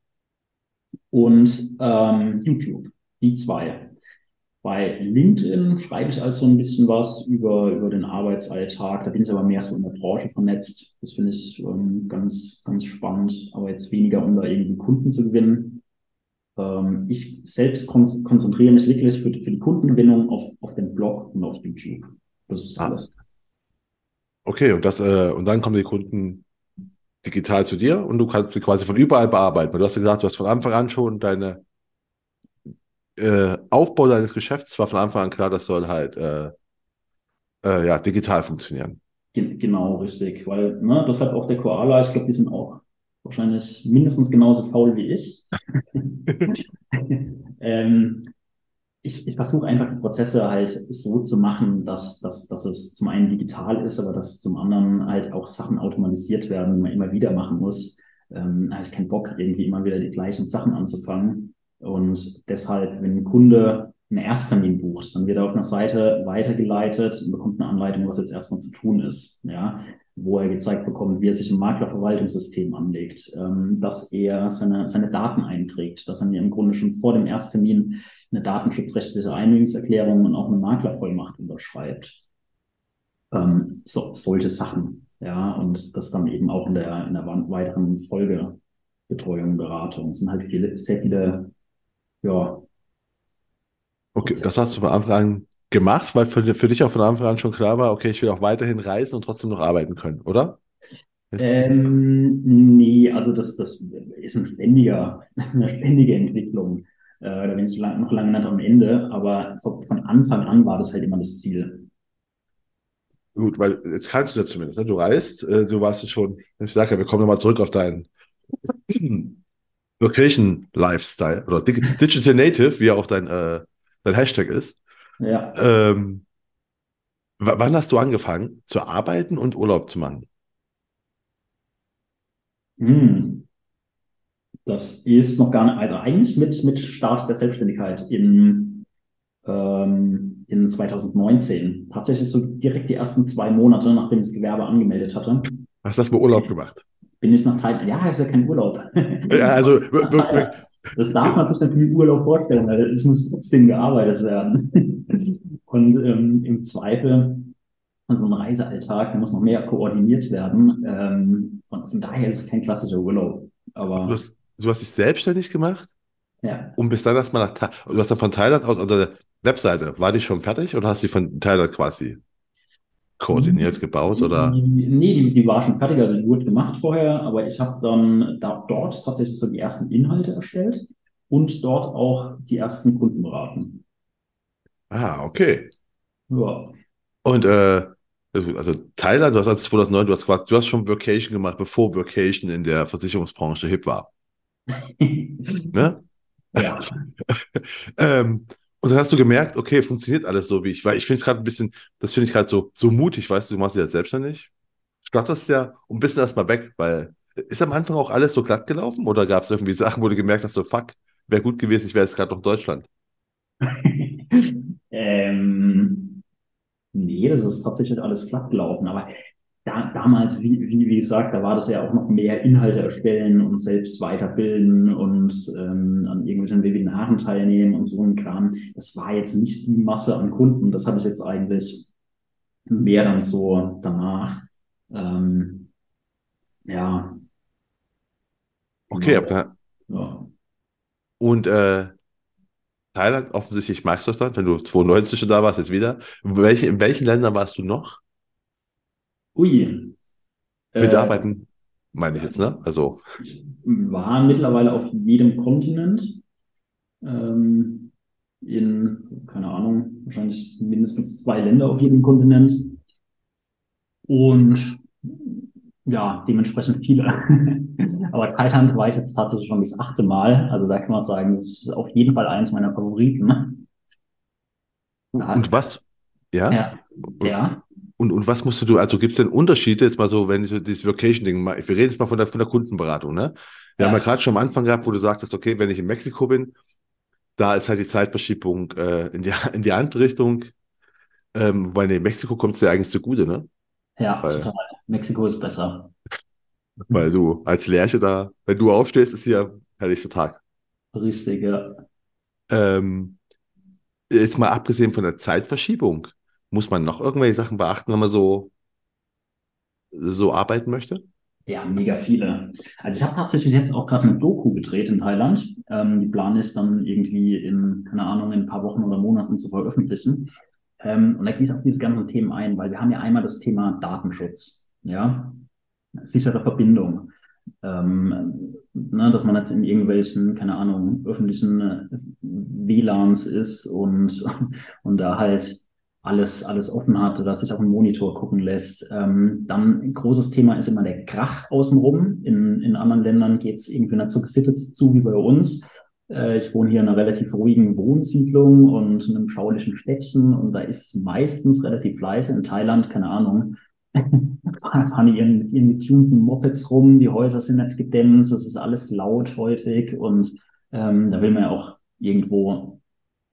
und ähm, YouTube. Die zwei. Bei LinkedIn schreibe ich also ein bisschen was über, über den Arbeitsalltag. Da bin ich aber mehr so in der Branche vernetzt. Das finde ich ähm, ganz, ganz spannend, aber jetzt weniger, um da irgendwie Kunden zu gewinnen. Ähm, ich selbst kon konzentriere mich wirklich für, für die Kundengewinnung auf, auf den Blog und auf YouTube. Das ist ah. alles. Okay, und das, äh, und dann kommen die Kunden digital zu dir und du kannst sie quasi von überall bearbeiten. Du hast ja gesagt, du hast von Anfang an schon deine äh, Aufbau deines Geschäfts war von Anfang an klar, das soll halt äh, äh, ja, digital funktionieren. Genau, richtig. Weil ne, das hat auch der Koala, ich glaube, die sind auch wahrscheinlich mindestens genauso faul wie ich. ähm, ich, ich versuche einfach die Prozesse halt so zu machen, dass, dass, dass es zum einen digital ist, aber dass zum anderen halt auch Sachen automatisiert werden, die man immer wieder machen muss. Ähm, habe ich keinen Bock, irgendwie immer wieder die gleichen Sachen anzufangen. Und deshalb, wenn ein Kunde einen Ersttermin bucht, dann wird er auf einer Seite weitergeleitet und bekommt eine Anleitung, was jetzt erstmal zu tun ist. Ja, wo er gezeigt bekommt, wie er sich im Maklerverwaltungssystem anlegt, ähm, dass er seine, seine Daten einträgt, dass er mir im Grunde schon vor dem Ersttermin eine datenschutzrechtliche Einwilligungserklärung und auch eine Maklervollmacht unterschreibt. Ähm, so, solche Sachen. Ja, und das dann eben auch in der, in der weiteren Folgebetreuung, Beratung. Es sind halt viele, sehr viele, ja. Okay, das hast du von Anfang an gemacht, weil für, für dich auch von Anfang an schon klar war, okay, ich will auch weiterhin reisen und trotzdem noch arbeiten können, oder? Ähm, nee, also das, das ist ein ständiger, das ist eine ständige Entwicklung. Äh, da bin ich lang, noch lange nicht am Ende, aber von, von, Anfang an war das halt immer das Ziel. Gut, weil jetzt kannst du ja zumindest, ne? du reist, äh, du warst schon, ich sage ja, wir kommen nochmal zurück auf deinen Location Lifestyle oder Digital Native, wie auch dein, äh, dein Hashtag ist. Ja. Ähm, wann hast du angefangen zu arbeiten und Urlaub zu machen? Hm. Das ist noch gar nicht, also eigentlich mit, mit Start der Selbstständigkeit in, ähm, in 2019. Tatsächlich so direkt die ersten zwei Monate, nachdem ich das Gewerbe angemeldet hatte. Hast du das mit Urlaub gemacht? Bin ich nach Thailand. Ja, ist ja kein Urlaub. Ja, also das darf man sich natürlich Urlaub vorstellen, weil es muss trotzdem gearbeitet werden. Und ähm, im Zweifel, also ein Reisealltag, der muss noch mehr koordiniert werden. Ähm, von, von daher ist es kein klassischer Urlaub. Aber du hast, du hast dich selbstständig gemacht? Ja. Und bis dann erstmal nach Thailand. Du hast dann von Thailand aus, oder Webseite, war die schon fertig oder hast du die von Thailand quasi koordiniert gebaut oder? Nee, die, die war schon fertig, also die wurde gemacht vorher, aber ich habe dann da, dort tatsächlich so die ersten Inhalte erstellt und dort auch die ersten Kunden beraten. Ah, okay. Ja. Und äh, also Thailand, du hast also 2009, du hast quasi, du hast schon Vacation gemacht, bevor Vacation in der Versicherungsbranche hip war. Ne? Ja. Ähm, und dann hast du gemerkt, okay, funktioniert alles so wie ich, weil ich finde es gerade ein bisschen, das finde ich gerade so, so mutig, weißt du, du machst dich jetzt selbstständig, startest ja und bist erstmal weg, weil ist am Anfang auch alles so glatt gelaufen oder gab es irgendwie Sachen, wo du gemerkt hast, so fuck, wäre gut gewesen, ich wäre jetzt gerade noch in Deutschland. Ähm, nee, das ist tatsächlich alles glatt gelaufen. Aber da, damals, wie, wie, wie gesagt, da war das ja auch noch mehr Inhalte erstellen und selbst weiterbilden und ähm, an irgendwelchen Webinaren teilnehmen und so ein Kram. Das war jetzt nicht die Masse an Kunden. Das habe ich jetzt eigentlich mehr dann so danach. Ähm, ja. Okay, aber da, Ja. und äh, Thailand, offensichtlich magst du das Land, wenn du 92 schon da warst, jetzt wieder. Welche, in welchen Ländern warst du noch? Ui. Mit Äh, meine ich jetzt, ne? Also, Ich war mittlerweile auf jedem Kontinent. Ähm, in, keine Ahnung, wahrscheinlich mindestens zwei Länder auf jedem Kontinent. Und ja, dementsprechend viele. Aber Thailand war ich jetzt tatsächlich schon das achte Mal. Also da kann man sagen, das ist auf jeden Fall eins meiner Favoriten. Da und was, ja? ja, ja, Und, und was musst du, also gibt es denn Unterschiede, jetzt mal so, wenn ich so dieses Vacation-Ding wir reden jetzt mal von der, von der Kundenberatung, ne? Wir haben ja ja, gerade schon am Anfang gehabt, wo du sagtest, okay, wenn ich in Mexiko bin, da ist halt die Zeitverschiebung äh, in die, in die andere Richtung. Ähm, weil in Mexiko kommt es dir eigentlich zugute, ne? ja, Weil, total. Mexiko ist besser. weil du als Lerche da, wenn du aufstehst, ist hier herrlichster Tag. Richtig, ja. Ähm, jetzt mal abgesehen von der Zeitverschiebung, muss man noch irgendwelche Sachen beachten, wenn man so, so arbeiten möchte? Ja, mega viele. Also ich habe tatsächlich jetzt auch gerade eine Doku gedreht in Thailand. Ähm, die plane ich dann irgendwie in, keine Ahnung, in ein paar Wochen oder Monaten zu veröffentlichen. Ähm, und da gehe ich auf diese ganzen Themen ein, weil wir haben ja einmal das Thema Datenschutz, ja, sichere Verbindung. Ähm, ne, dass man nicht in irgendwelchen, keine Ahnung, öffentlichen äh, WLANs ist und, und da halt alles, alles offen hat oder sich auf den Monitor gucken lässt. Ähm, dann ein großes Thema ist immer der Krach außenrum. In, in anderen Ländern geht es irgendwie nicht so gesittet zu wie bei uns. Äh, ich wohne hier in einer relativ ruhigen Wohnsiedlung und in einem schaulichen Städtchen und da ist es meistens relativ leise. In Thailand, keine Ahnung, fahren die ihren, mit ihren getunten Mopeds rum, die Häuser sind nicht gedämmt, es ist alles laut häufig und ähm, da will man ja auch irgendwo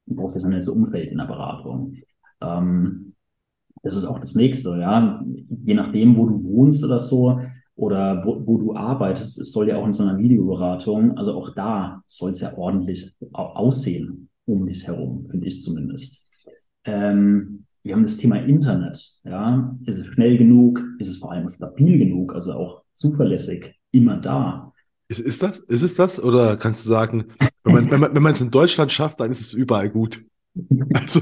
ein professionelles Umfeld in der Beratung. Ähm, das ist auch das Nächste, ja. Je nachdem, wo du wohnst oder so oder wo, wo du arbeitest, es soll ja auch in so einer Videoberatung, also auch da soll es ja ordentlich au- aussehen um dich herum, finde ich zumindest. Ähm, wir haben das Thema Internet, ja. Ist es schnell genug? Ist es vor allem stabil genug? Also auch zuverlässig, immer da. Ist, ist das? Ist es das? Oder kannst du sagen, wenn man, wenn man, wenn man es in Deutschland schafft, dann ist es überall gut? Also,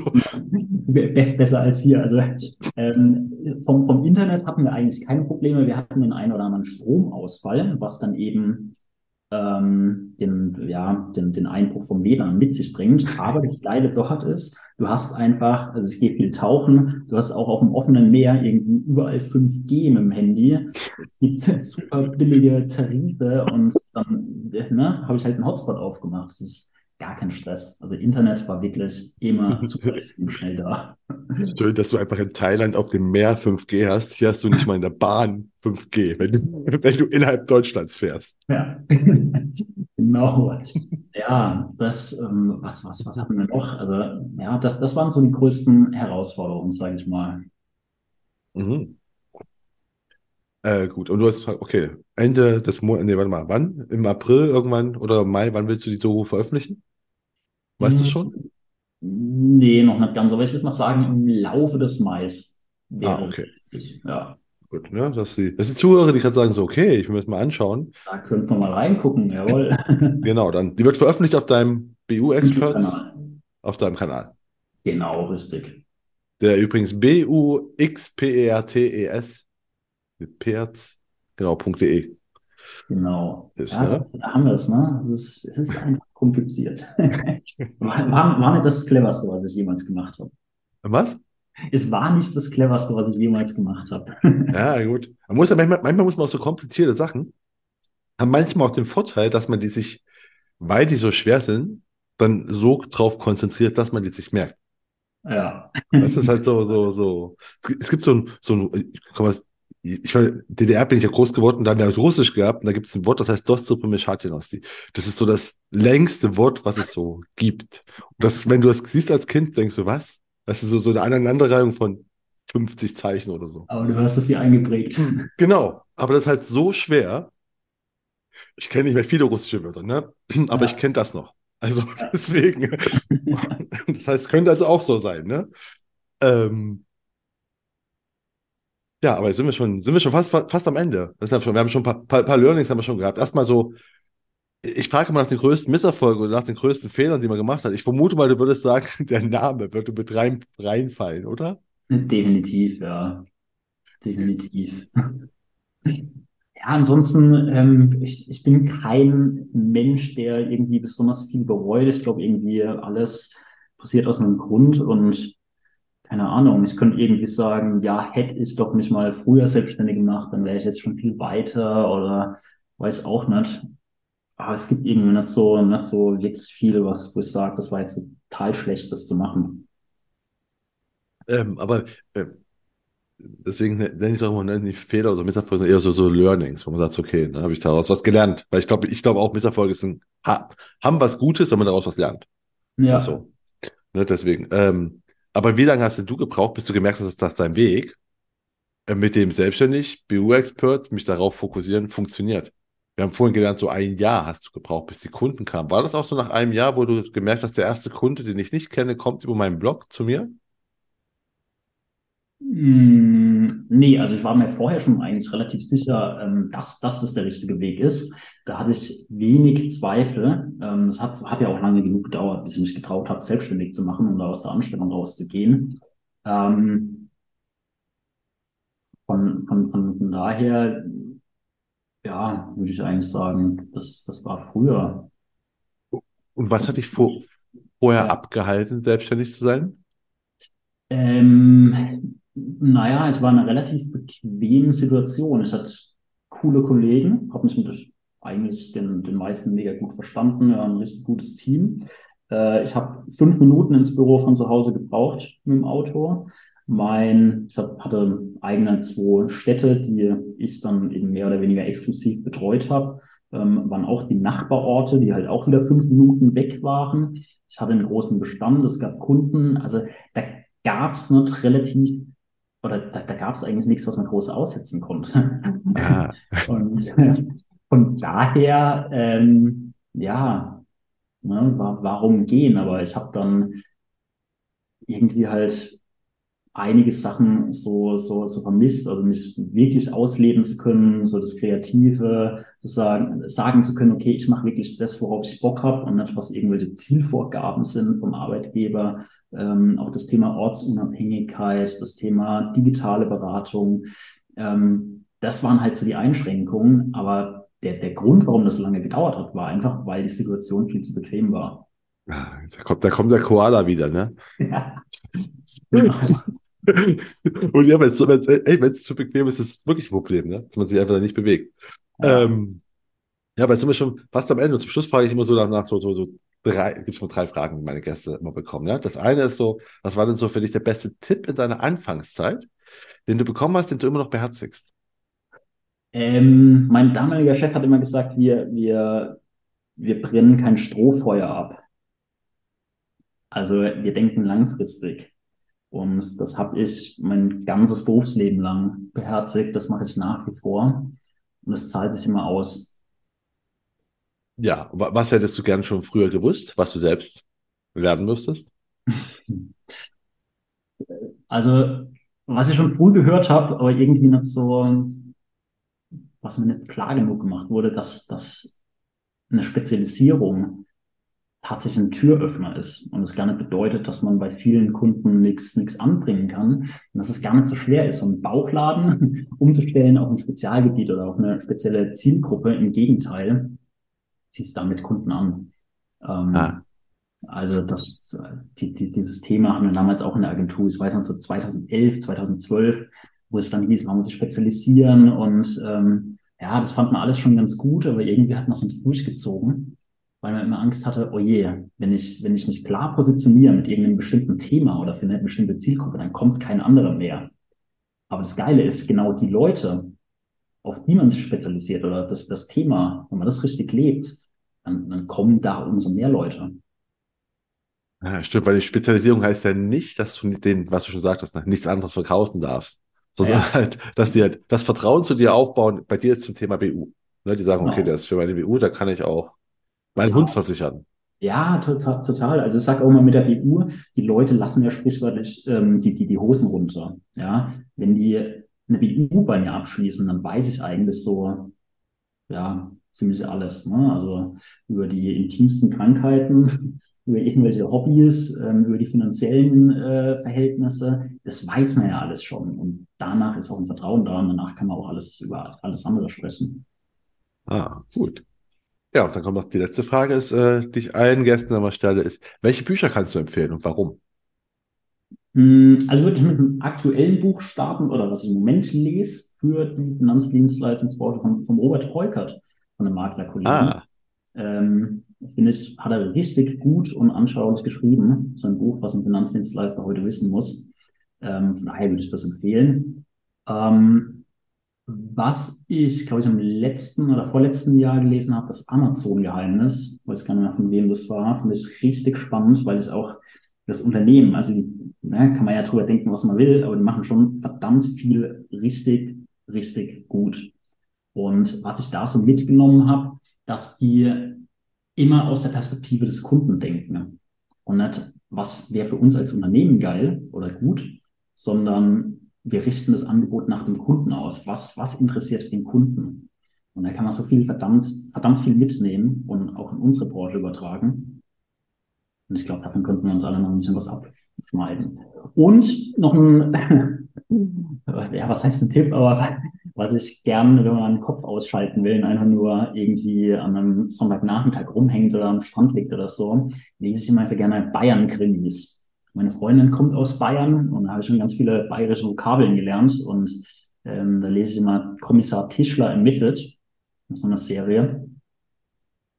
besser als hier. Also ähm, vom, vom Internet hatten wir eigentlich keine Probleme. Wir hatten den einen oder anderen Stromausfall, was dann eben ähm, den, ja, den, den Einbruch vom WLAN mit sich bringt. Aber das Geile dort ist, du hast einfach, also ich gehe viel tauchen, du hast auch auf dem offenen Meer irgendwie überall 5G mit dem Handy. Es gibt super billige Tarife und dann ne, habe ich halt einen Hotspot aufgemacht. Das ist gar kein Stress. Also Internet war wirklich immer zuverlässig und schnell da. schön, dass du einfach in Thailand auf dem Meer 5G hast. Hier hast du nicht mal in der Bahn 5G, wenn du, wenn du innerhalb Deutschlands fährst. Ja, genau. Ja, das, ähm, was, was, was hatten wir noch? Also, ja, das, das waren so die größten Herausforderungen, sage ich mal. Mhm. Äh, gut, und du hast gefragt, okay, Ende des Monats, nee, warte mal, wann? Im April irgendwann oder Mai, wann willst du die Doku veröffentlichen? Weißt du Hm, schon? Nee, noch nicht ganz, aber ich würde mal sagen, im Laufe des Mais Ah, okay. Ja, gut, ne? Dass die, dass die Zuhörer, die gerade sagen, so, okay, ich will mir das mal anschauen. da könnte man mal reingucken, jawohl. Genau, dann, die wird veröffentlicht auf deinem BU-Experts, YouTube-Kanal. auf deinem Kanal. Genau, richtig. Der übrigens B-U-X-P-E-R-T-E-S mit Perz, genau, .de. Genau. Ist, ja, ne? haben wir es, ne? Es ist, einfach kompliziert. war, war, war nicht das Cleverste, was ich jemals gemacht habe. Was? Es war nicht das Cleverste, was ich jemals gemacht habe. Ja, gut. Man muss ja manchmal, manchmal muss man auch so komplizierte Sachen, haben manchmal auch den Vorteil, dass man die sich, weil die so schwer sind, dann so drauf konzentriert, dass man die sich merkt. Ja. Das ist halt so, so, so. Es gibt, es gibt so ein, so ein, ich, ich war, DDR bin ich ja groß geworden, da haben wir halt Russisch gehabt und da gibt es ein Wort, das heißt Dostoprimeschatynosti. Das ist so das längste Wort, was es so gibt. Und das, wenn du das siehst als Kind, denkst du, was? Das ist so, so eine Aneinanderreihung von 50 Zeichen oder so. Aber du hast es dir eingeprägt. Genau, aber das ist halt so schwer. Ich kenne nicht mehr viele russische Wörter, ne? Aber Ja. ich kenne das noch. Also deswegen. Das heißt, könnte also auch so sein, ne? Ähm, ja, aber jetzt sind wir schon, sind wir schon fast, fast am Ende. Das schon, wir haben schon ein paar, paar, Learnings haben wir schon gehabt. Erstmal so, ich frage mal nach den größten Misserfolgen oder nach den größten Fehlern, die man gemacht hat. Ich vermute mal, du würdest sagen, der Name würde mit rein, reinfallen, oder? Definitiv, ja. Definitiv. Ja, ansonsten, ähm, ich, ich bin kein Mensch, der irgendwie besonders viel bereut. Ich glaube, irgendwie alles passiert aus einem Grund und keine Ahnung. Ich könnte irgendwie sagen, ja, hätte ich doch mich mal früher selbstständig gemacht, dann wäre ich jetzt schon viel weiter oder weiß auch nicht. Aber es gibt irgendwie nicht so, nicht so wirklich viel, was, wo ich sage, das war jetzt total schlecht, das zu machen. Ähm, aber äh, deswegen ne- nenne ich es auch immer ne, nicht Fehler oder Misserfolge, sondern eher so, so Learnings, wo man sagt, okay, dann habe ich daraus was gelernt. Weil ich glaube, ich glaube auch Misserfolge sind, ha, haben was Gutes, wenn man daraus was lernt. Ja. Ach so. Ne, deswegen. Ähm, aber wie lange hast du gebraucht, bis du gemerkt hast, dass das dein Weg äh, mit dem selbstständig BU-Expert mich darauf fokussieren funktioniert? Wir haben vorhin gelernt, so ein Jahr hast du gebraucht, bis die Kunden kamen. War das auch so nach einem Jahr, wo du gemerkt hast, der erste Kunde, den ich nicht kenne, kommt über meinen Blog zu mir? Mm, Nee, also ich war mir vorher schon eigentlich relativ sicher, ähm, dass das der richtige Weg ist. Da hatte ich wenig Zweifel. Ähm, Es hat, hat ja auch lange genug gedauert, bis ich mich getraut habe, selbstständig zu machen und da aus der Anstellung rauszugehen. Ähm, Von, von, von, von daher, ja, würde ich eigentlich sagen, das, das war früher. Und was hat dich vor, vorher Ja. abgehalten, selbstständig zu sein? Ähm, naja, ich war in einer relativ bequemen Situation. Ich hatte coole Kollegen, habe mich mit eigentlich den, den meisten mega gut verstanden, ja, ein richtig gutes Team. Äh, ich habe fünf Minuten ins Büro von zu Hause gebraucht mit dem Auto. Mein, ich hab, hatte eigene zwei Städte, die ich dann eben mehr oder weniger exklusiv betreut habe. Ähm, waren auch die Nachbarorte, die halt auch wieder fünf Minuten weg waren. Ich hatte einen großen Bestand, es gab Kunden. Also da gab es nicht relativ, oder da, da gab es eigentlich nichts, was man groß aussetzen konnte. Ah, Und von daher, ähm, ja, ne, wa warum gehen? Aber ich habe dann irgendwie halt einige Sachen so, so, so vermisst, also mich wirklich ausleben zu können, so das Kreative, zu sagen, sagen zu können, okay, ich mache wirklich das, worauf ich Bock habe und nicht, was irgendwelche Zielvorgaben sind vom Arbeitgeber. Ähm, auch das Thema Ortsunabhängigkeit, das Thema digitale Beratung. Ähm, das waren halt so die Einschränkungen, aber der, der Grund, warum das so lange gedauert hat, war einfach, weil die Situation viel zu bequem war. ah, da kommt, da kommt der Koala wieder, ne? Ja. Und ja, wenn es ey, zu bequem ist, ist es wirklich ein Problem, ne? Dass man sich einfach nicht bewegt. Ja. Ähm, ja, aber jetzt sind wir schon fast am Ende. Und zum Schluss frage ich immer so nach so, so, so drei, gibt es mal drei Fragen, die meine Gäste immer bekommen. Ja? Das eine ist so, was war denn so für dich der beste Tipp in deiner Anfangszeit, den du bekommen hast, den du immer noch beherzigst? Ähm, mein damaliger Chef hat immer gesagt, wir, wir, wir brennen kein Strohfeuer ab. Also wir denken langfristig. Und das habe ich mein ganzes Berufsleben lang beherzigt. Das mache ich nach wie vor. Und es zahlt sich immer aus. Ja, wa- was hättest du gern schon früher gewusst, was du selbst lernen müsstest? Also, was ich schon früh gehört habe, aber irgendwie nicht so, was mir nicht klar genug gemacht wurde, dass, dass eine Spezialisierung tatsächlich ein Türöffner ist und es gar nicht bedeutet, dass man bei vielen Kunden nichts nichts anbringen kann und dass es gar nicht so schwer ist, so einen Bauchladen umzustellen auf ein Spezialgebiet oder auf eine spezielle Zielgruppe. Im Gegenteil, ziehst damit Kunden an. Ähm, ah. Also das, die, die, dieses Thema haben wir damals auch in der Agentur, ich weiß noch so 2011, 2012, wo es dann hieß, man muss sich spezialisieren und ähm, ja, das fand man alles schon ganz gut, aber irgendwie hat man es nicht durchgezogen, weil man immer Angst hatte, oh je, wenn ich, wenn ich mich klar positioniere mit irgendeinem bestimmten Thema oder für eine bestimmte Zielgruppe, dann kommt kein anderer mehr. Aber das Geile ist, genau die Leute, auf die man sich spezialisiert oder das, das Thema, wenn man das richtig lebt, dann, dann kommen da umso mehr Leute. Ja, stimmt, weil die Spezialisierung heißt ja nicht, dass du den, was du schon sagtest, nichts anderes verkaufen darfst, sondern ja. halt, dass die halt das Vertrauen zu dir aufbauen, bei dir zum Thema BU. Ne, die sagen, genau. okay, das ist für meine BU, da kann ich auch meinen total. Hund versichern. Ja, total, total. Also ich sage auch mal mit der BU, die Leute lassen ja sprichwörtlich ähm, die, die, die Hosen runter. Ja, wenn die eine BU bei mir abschließen, dann weiß ich eigentlich so, ja, ziemlich alles. Ne? Also über die intimsten Krankheiten über irgendwelche Hobbys, ähm, über die finanziellen äh, Verhältnisse. Das weiß man ja alles schon. Und danach ist auch ein Vertrauen da und danach kann man auch alles über alles andere sprechen. Ah, gut. Ja, und dann kommt noch die letzte Frage, ist, äh, die ich allen Gästen einmal stelle, ist, welche Bücher kannst du empfehlen und warum? Hm, also würde ich mit einem aktuellen Buch starten oder was ich im Moment lese für die Finanzdienstleistungsbranche von, von Robert Heukert von der Maklerkollegen. Ah. Ähm, finde ich, hat er richtig gut und anschaulich geschrieben. So ein Buch, was ein Finanzdienstleister heute wissen muss. Ähm, von daher würde ich das empfehlen. Ähm, was ich, glaube ich, im letzten oder vorletzten Jahr gelesen habe, das Amazon-Geheimnis, weiß gar nicht mehr, von wem das war, finde ich richtig spannend, weil ich auch das Unternehmen, also ne, kann man ja drüber denken, was man will, aber die machen schon verdammt viel richtig, richtig gut. Und was ich da so mitgenommen habe, dass die immer aus der Perspektive des Kunden denken und nicht, was wäre für uns als Unternehmen geil oder gut, sondern wir richten das Angebot nach dem Kunden aus. Was, was interessiert den Kunden? Und da kann man so viel verdammt, verdammt viel mitnehmen und auch in unsere Branche übertragen. Und ich glaube, davon könnten wir uns alle noch ein bisschen was abschneiden. Und noch ein, ja, was heißt ein Tipp, aber was ich gern, wenn man den Kopf ausschalten will und einfach nur irgendwie an einem Sonntagnachmittag rumhängt oder am Strand liegt oder so, lese ich immer sehr gerne Bayern-Krimis. Meine Freundin kommt aus Bayern und da habe ich schon ganz viele bayerische Vokabeln gelernt und ähm, da lese ich immer Kommissar Tischler ermittelt, so eine Serie.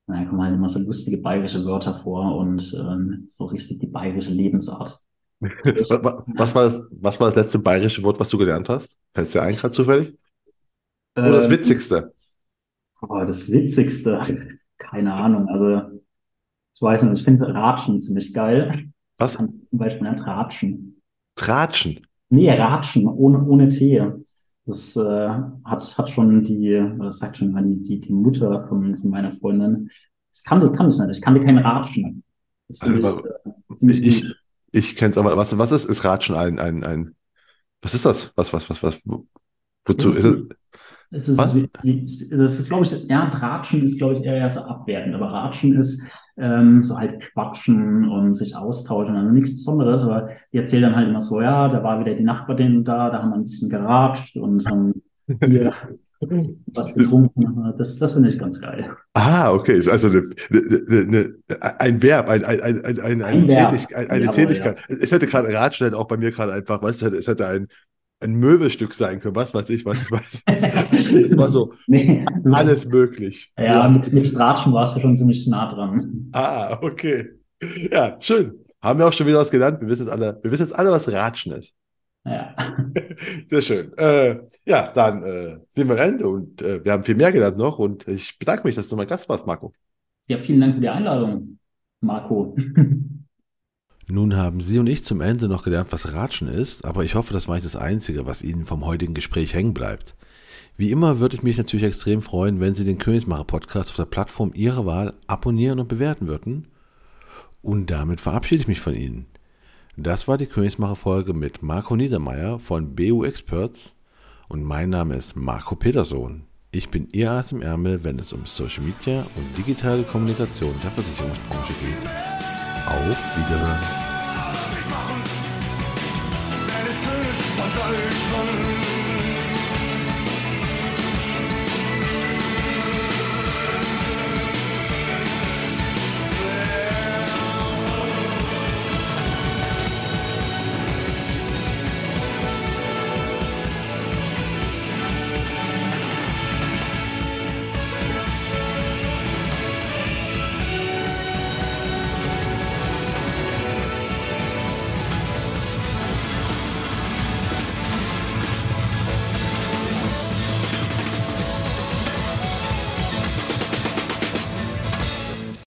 Da kommen halt immer so lustige bayerische Wörter vor und ähm, so richtig die bayerische Lebensart. was, war das, was war das letzte bayerische Wort, was du gelernt hast? Fällt dir ein gerade zufällig? Oder das ähm, Witzigste? Oh, das Witzigste, keine Ahnung. Also, ich weiß nicht, ich finde Ratschen ziemlich geil. Was? zum Beispiel nicht Ratschen. Tratschen? Nee, Ratschen, ohne, ohne T. Das äh, hat, hat schon die, das sagt schon die, die, die Mutter von, von meiner Freundin. Das kannte, kann ich nicht. Ich kannte kein Ratschen. Das also, ich, äh, ich, ich, ich kenne es aber. Was, was ist, ist Ratschen ein, ein, ein, was ist das? Was, was, was, was, wozu ist es? Es ist, das ist, glaube ich, ja, Ratschen ist, glaube ich, eher so abwertend, aber Ratschen ist ähm, so halt quatschen und sich austauschen, also nichts Besonderes, aber die erzählen dann halt immer so, ja, da war wieder die Nachbarin da, da haben wir ein bisschen geratscht und haben hier was getrunken. Das, das finde ich ganz geil. Ah, okay. Ist also eine, eine, eine, ein Verb, ein, ein, ein, ein, eine, ein Tätigkeit. Eine Jawohl, Tätigkeit. Ja. Es hätte gerade Ratschen auch bei mir gerade einfach, weißt du, es hätte ein ein Möbelstück sein können, was weiß ich, was weiß Es war so nee, alles möglich. Ja, ja. Mit, mit Stratschen warst du schon ziemlich nah dran. Ah, okay. Ja, schön. Haben wir auch schon wieder was gelernt. Wir wissen jetzt alle, wir wissen jetzt alle, was Ratschen ist. Ja. Sehr schön. Äh, ja, dann äh, sind wir am Ende und äh, wir haben viel mehr gelernt noch und ich bedanke mich, dass du mein Gast warst, Marco. Ja, vielen Dank für die Einladung, Marco. Nun haben Sie und ich zum Ende noch gelernt, was Ratschen ist, aber ich hoffe, das war nicht das Einzige, was Ihnen vom heutigen Gespräch hängen bleibt. Wie immer würde ich mich natürlich extrem freuen, wenn Sie den Königsmacher Podcast auf der Plattform Ihrer Wahl abonnieren und bewerten würden. Und damit verabschiede ich mich von Ihnen. Das war die Königsmacher Folge mit Marco Niedermeyer von BU Experts und mein Name ist Marco Petersohn. Ich bin Ihr Ass im Ärmel, wenn es um Social Media und digitale Kommunikation der Versicherungsbranche geht. Auf Wiederhören! Deutschland.